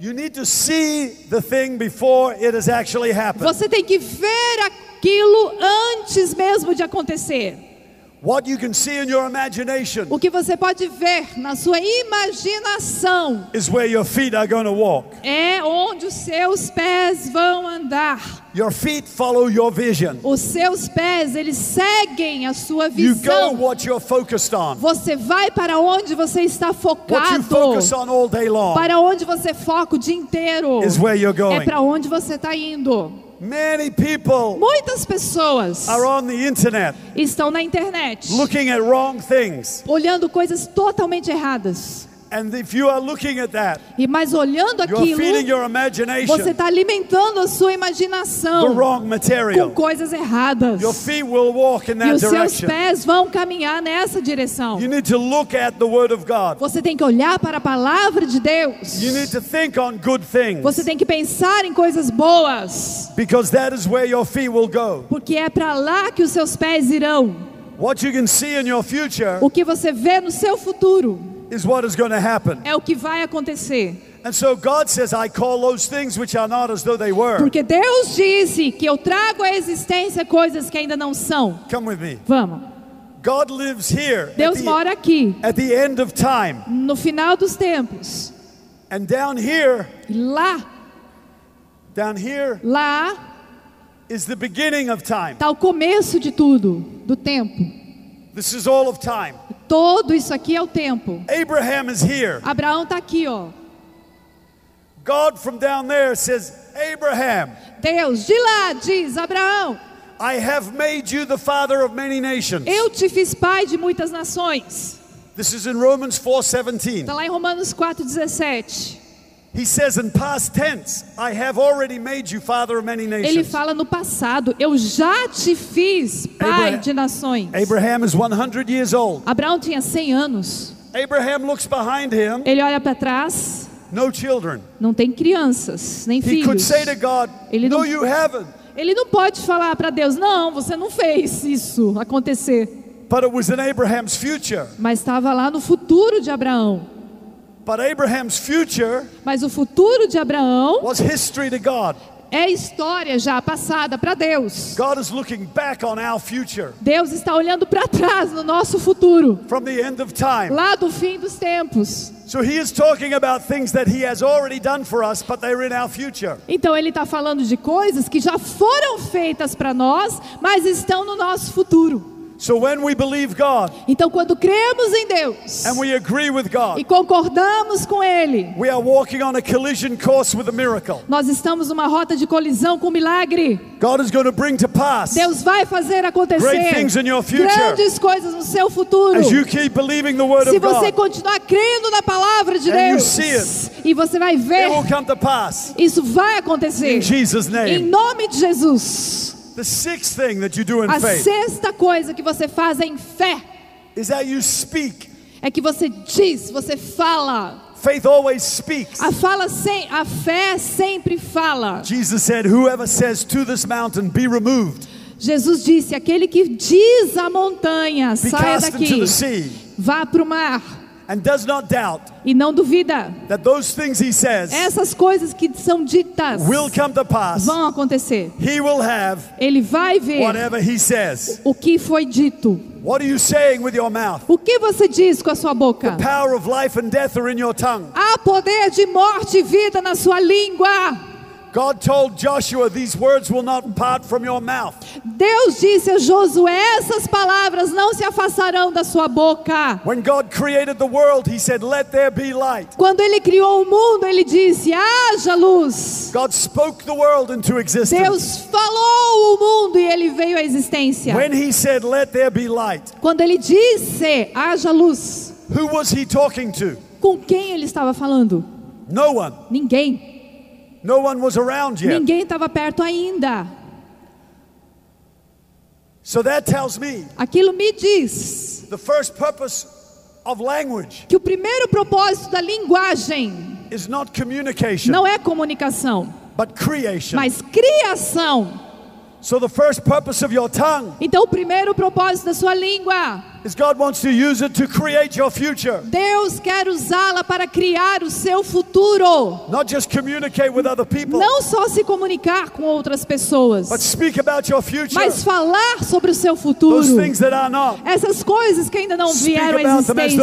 [SPEAKER 2] You need to see the thing before it has actually happened.
[SPEAKER 3] Você tem que ver aquilo antes mesmo de acontecer.
[SPEAKER 2] What you can see in your imagination
[SPEAKER 3] O que você pode ver na sua imaginação
[SPEAKER 2] is where your feet are going to walk.
[SPEAKER 3] é onde os seus pés vão andar.
[SPEAKER 2] Your feet follow your vision.
[SPEAKER 3] Os seus pés, eles seguem a sua
[SPEAKER 2] You go
[SPEAKER 3] visão.
[SPEAKER 2] what you're focused on.
[SPEAKER 3] Você vai para onde você está
[SPEAKER 2] What you
[SPEAKER 3] focado.
[SPEAKER 2] focus on all day long
[SPEAKER 3] Para onde você foca o dia inteiro.
[SPEAKER 2] is where you're
[SPEAKER 3] É
[SPEAKER 2] going.
[SPEAKER 3] para onde você está indo.
[SPEAKER 2] Many people
[SPEAKER 3] Muitas pessoas
[SPEAKER 2] are on the internet
[SPEAKER 3] estão na internet
[SPEAKER 2] looking at wrong things.
[SPEAKER 3] olhando coisas totalmente erradas.
[SPEAKER 2] And if you are looking at that,
[SPEAKER 3] E mas olhando aquilo, você está alimentando a sua
[SPEAKER 2] the
[SPEAKER 3] imaginação com coisas erradas.
[SPEAKER 2] Your feet will walk in
[SPEAKER 3] E os seus
[SPEAKER 2] direction.
[SPEAKER 3] pés vão caminhar nessa direção.
[SPEAKER 2] You need to look at the Word of God.
[SPEAKER 3] Você tem que olhar para a palavra de Deus.
[SPEAKER 2] You need to think on good things
[SPEAKER 3] Você tem que pensar em coisas boas,
[SPEAKER 2] because that is where your feet will go.
[SPEAKER 3] porque é para lá que os seus pés irão.
[SPEAKER 2] What you can see in your future
[SPEAKER 3] O que você vê no seu futuro
[SPEAKER 2] is what is going to happen.
[SPEAKER 3] é o que vai acontecer.
[SPEAKER 2] And so God says, I call those things which are not as though they were.
[SPEAKER 3] Porque Deus disse que eu trago à existência coisas que ainda não são.
[SPEAKER 2] Come with me.
[SPEAKER 3] Vamos.
[SPEAKER 2] God lives here
[SPEAKER 3] Deus
[SPEAKER 2] the,
[SPEAKER 3] mora aqui,
[SPEAKER 2] at the end of time.
[SPEAKER 3] no final dos tempos.
[SPEAKER 2] And down here,
[SPEAKER 3] E lá,
[SPEAKER 2] down here
[SPEAKER 3] lá
[SPEAKER 2] is the beginning of time.
[SPEAKER 3] está o começo de tudo, do tempo.
[SPEAKER 2] This is all of time.
[SPEAKER 3] Todo isso aqui é o tempo.
[SPEAKER 2] Abraham is here.
[SPEAKER 3] Abraão está aqui, ó.
[SPEAKER 2] God from down there says, Abraham,
[SPEAKER 3] Deus de lá diz: Abraão,
[SPEAKER 2] I have made you the father of many nations.
[SPEAKER 3] eu te fiz pai de muitas nações.
[SPEAKER 2] This is in Romans 4:17.
[SPEAKER 3] Está lá em Romanos 4,17. Ele
[SPEAKER 2] nations.
[SPEAKER 3] fala no passado: Eu já te fiz pai
[SPEAKER 2] Abraham-
[SPEAKER 3] de nações.
[SPEAKER 2] Abraham is 100 years old.
[SPEAKER 3] Abraão tinha 100 anos.
[SPEAKER 2] Abraham looks behind him,
[SPEAKER 3] Ele olha para trás,
[SPEAKER 2] no children.
[SPEAKER 3] não tem crianças, nem
[SPEAKER 2] He could
[SPEAKER 3] filhos.
[SPEAKER 2] say to God,
[SPEAKER 3] Ele
[SPEAKER 2] No,
[SPEAKER 3] não-
[SPEAKER 2] you haven't.
[SPEAKER 3] Ele não pode falar para Deus: Não, você não fez isso acontecer.
[SPEAKER 2] But it was in Abraham's future.
[SPEAKER 3] Mas estava lá no futuro de Abraão.
[SPEAKER 2] But Abraham's future
[SPEAKER 3] Mas o futuro de Abraão
[SPEAKER 2] was history to God.
[SPEAKER 3] é história já passada para Deus.
[SPEAKER 2] God is looking back on our future
[SPEAKER 3] Deus está olhando para trás no nosso futuro,
[SPEAKER 2] from the end of time.
[SPEAKER 3] lá do fim dos tempos. Então ele está falando de coisas que já foram feitas para nós, mas estão no nosso futuro.
[SPEAKER 2] So when we believe God
[SPEAKER 3] Então quando cremos em Deus
[SPEAKER 2] and we agree with
[SPEAKER 3] e
[SPEAKER 2] God,
[SPEAKER 3] concordamos com Ele,
[SPEAKER 2] we are walking on a collision course with a miracle.
[SPEAKER 3] nós estamos numa rota de colisão com milagre.
[SPEAKER 2] God is going to bring to pass
[SPEAKER 3] Deus vai fazer acontecer
[SPEAKER 2] Great things in your future.
[SPEAKER 3] grandes coisas no seu futuro.
[SPEAKER 2] as you keep believing the word
[SPEAKER 3] Se
[SPEAKER 2] of
[SPEAKER 3] você
[SPEAKER 2] God.
[SPEAKER 3] continuar crendo na palavra de
[SPEAKER 2] And you
[SPEAKER 3] Deus
[SPEAKER 2] see it.
[SPEAKER 3] e você vai
[SPEAKER 2] It
[SPEAKER 3] ver,
[SPEAKER 2] will come to pass
[SPEAKER 3] isso vai acontecer.
[SPEAKER 2] in Jesus'
[SPEAKER 3] Em
[SPEAKER 2] name.
[SPEAKER 3] nome de Jesus.
[SPEAKER 2] The sixth thing that you do in
[SPEAKER 3] A sexta coisa que você faz em fé
[SPEAKER 2] is that you speak.
[SPEAKER 3] é que você diz, você fala.
[SPEAKER 2] Faith always speaks.
[SPEAKER 3] A fala sem, a fé sempre fala.
[SPEAKER 2] Jesus said, Whoever says to this mountain, be removed,
[SPEAKER 3] Jesus disse: aquele que diz à montanha,
[SPEAKER 2] be
[SPEAKER 3] saia daqui, vá para o mar
[SPEAKER 2] and does not doubt
[SPEAKER 3] e não duvida.
[SPEAKER 2] that those things he says
[SPEAKER 3] Essas coisas que são ditas
[SPEAKER 2] will come to pass.
[SPEAKER 3] vão acontecer.
[SPEAKER 2] He will have
[SPEAKER 3] Ele vai ver
[SPEAKER 2] whatever he says.
[SPEAKER 3] o que foi dito.
[SPEAKER 2] What are you saying with your mouth?
[SPEAKER 3] O que você diz com a sua boca?
[SPEAKER 2] Power of life and death are in your tongue.
[SPEAKER 3] Há poder de morte e vida na sua língua.
[SPEAKER 2] God told Joshua, These words will not part from your mouth.
[SPEAKER 3] Deus disse a Josué: essas palavras não se afastarão da sua boca.
[SPEAKER 2] When God created the world, he said, Let there be light.
[SPEAKER 3] Quando ele criou o mundo, ele disse: haja luz.
[SPEAKER 2] God spoke the world into existence.
[SPEAKER 3] Deus falou o mundo e ele veio à existência.
[SPEAKER 2] When he said, Let there be light,
[SPEAKER 3] Quando ele disse: haja luz.
[SPEAKER 2] who was he talking to?
[SPEAKER 3] Com quem ele estava falando?
[SPEAKER 2] No one.
[SPEAKER 3] Ninguém.
[SPEAKER 2] No one was around yet.
[SPEAKER 3] Ninguém estava perto ainda.
[SPEAKER 2] So that tells me
[SPEAKER 3] Aquilo me diz
[SPEAKER 2] the first purpose of language
[SPEAKER 3] que o primeiro propósito da linguagem
[SPEAKER 2] is not communication,
[SPEAKER 3] não é comunicação,
[SPEAKER 2] but creation.
[SPEAKER 3] mas criação.
[SPEAKER 2] So the first purpose of your tongue
[SPEAKER 3] Então, o primeiro propósito da sua língua,
[SPEAKER 2] is God wants to use it to create your future,
[SPEAKER 3] Deus quer usá-la para criar o seu futuro.
[SPEAKER 2] not just communicate with other people,
[SPEAKER 3] Não só se comunicar com outras pessoas,
[SPEAKER 2] but speak about your future.
[SPEAKER 3] mas falar sobre o seu futuro.
[SPEAKER 2] Those things that are not.
[SPEAKER 3] Essas coisas que ainda não
[SPEAKER 2] Speak
[SPEAKER 3] vieram à existência.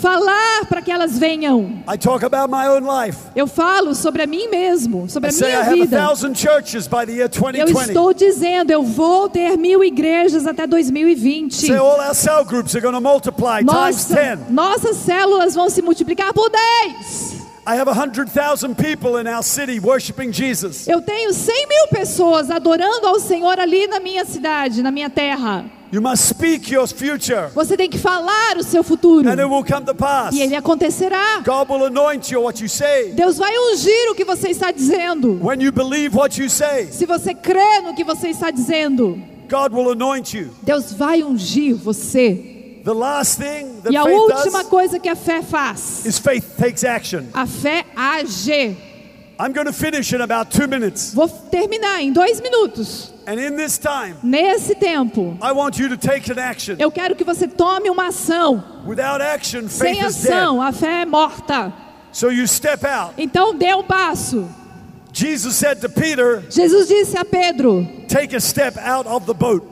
[SPEAKER 3] Falar para que elas venham.
[SPEAKER 2] I talk about my own life.
[SPEAKER 3] Eu falo sobre a mim mesmo, sobre
[SPEAKER 2] I
[SPEAKER 3] a
[SPEAKER 2] say I
[SPEAKER 3] minha
[SPEAKER 2] have a
[SPEAKER 3] vida.
[SPEAKER 2] thousand churches by the year
[SPEAKER 3] Eu
[SPEAKER 2] 2020.
[SPEAKER 3] estou dizendo, eu vou ter mil igrejas até 2020.
[SPEAKER 2] Say all our cell groups are going to multiply times
[SPEAKER 3] Nossa,
[SPEAKER 2] 10.
[SPEAKER 3] nossas células vão se multiplicar por 10.
[SPEAKER 2] I have 100,000 people in our city worshiping Jesus.
[SPEAKER 3] Eu tenho 100 mil pessoas adorando ao Senhor ali na minha cidade, na minha terra.
[SPEAKER 2] You must speak your future,
[SPEAKER 3] Você tem que falar o seu futuro.
[SPEAKER 2] and it will come to pass.
[SPEAKER 3] E ele acontecerá.
[SPEAKER 2] God will anoint you what you say.
[SPEAKER 3] Deus vai ungir o que você está dizendo.
[SPEAKER 2] When you believe what you say,
[SPEAKER 3] Se você crê no que você está dizendo,
[SPEAKER 2] God will anoint you.
[SPEAKER 3] Deus vai ungir você.
[SPEAKER 2] The last thing that
[SPEAKER 3] E a
[SPEAKER 2] faith
[SPEAKER 3] última
[SPEAKER 2] does
[SPEAKER 3] coisa que a fé faz,
[SPEAKER 2] is faith takes action.
[SPEAKER 3] a fé age.
[SPEAKER 2] I'm going to finish in about two minutes.
[SPEAKER 3] Vou terminar em dois minutos.
[SPEAKER 2] And in this time,
[SPEAKER 3] Nesse tempo,
[SPEAKER 2] I want you to take an action.
[SPEAKER 3] eu quero que você tome uma ação.
[SPEAKER 2] Without action,
[SPEAKER 3] Sem
[SPEAKER 2] faith is dead.
[SPEAKER 3] ação, a fé é morta.
[SPEAKER 2] So you step out.
[SPEAKER 3] Então dê um passo.
[SPEAKER 2] Jesus said to Peter,
[SPEAKER 3] Jesus disse a Pedro:
[SPEAKER 2] Take a step out of the boat.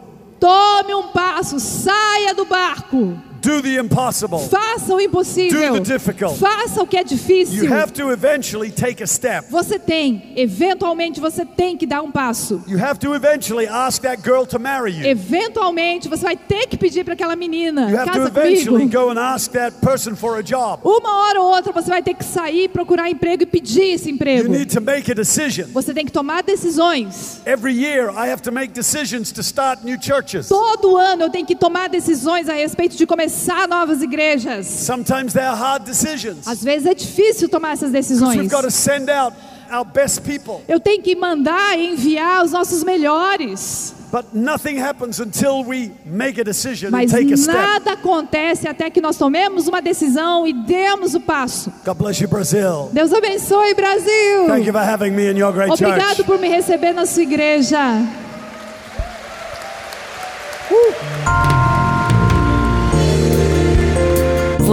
[SPEAKER 3] tome um passo, saia do barco.
[SPEAKER 2] Do the impossible.
[SPEAKER 3] Faça o impossível.
[SPEAKER 2] Do the difficult.
[SPEAKER 3] Faça o que é difícil.
[SPEAKER 2] You have to eventually take a step.
[SPEAKER 3] Você tem, eventualmente você tem que dar um passo.
[SPEAKER 2] You have to eventually ask that girl to marry you.
[SPEAKER 3] Eventualmente você vai ter que pedir para aquela menina,
[SPEAKER 2] You have to eventually
[SPEAKER 3] comigo.
[SPEAKER 2] go and ask that person for a job.
[SPEAKER 3] Uma hora ou outra você vai ter que sair, procurar emprego e pedir esse
[SPEAKER 2] You
[SPEAKER 3] emprego.
[SPEAKER 2] need to make a decision.
[SPEAKER 3] Você tem que tomar decisões.
[SPEAKER 2] Every year, I have to make decisions to start new churches.
[SPEAKER 3] Todo ano eu tenho que tomar decisões a respeito de começar novas igrejas.
[SPEAKER 2] Sometimes they are hard decisions.
[SPEAKER 3] Às vezes é difícil tomar essas
[SPEAKER 2] We've
[SPEAKER 3] decisões.
[SPEAKER 2] got to send out our best people.
[SPEAKER 3] Eu tenho que mandar e enviar os nossos melhores.
[SPEAKER 2] But nothing happens until we make a decision and
[SPEAKER 3] Mas
[SPEAKER 2] take a step.
[SPEAKER 3] nada acontece até que nós tomemos uma decisão e demos o passo.
[SPEAKER 2] God bless you, Brazil.
[SPEAKER 3] Deus abençoe, Brasil.
[SPEAKER 2] Thank you for having me in your great
[SPEAKER 3] Obrigado
[SPEAKER 2] church.
[SPEAKER 3] por me receber na sua igreja.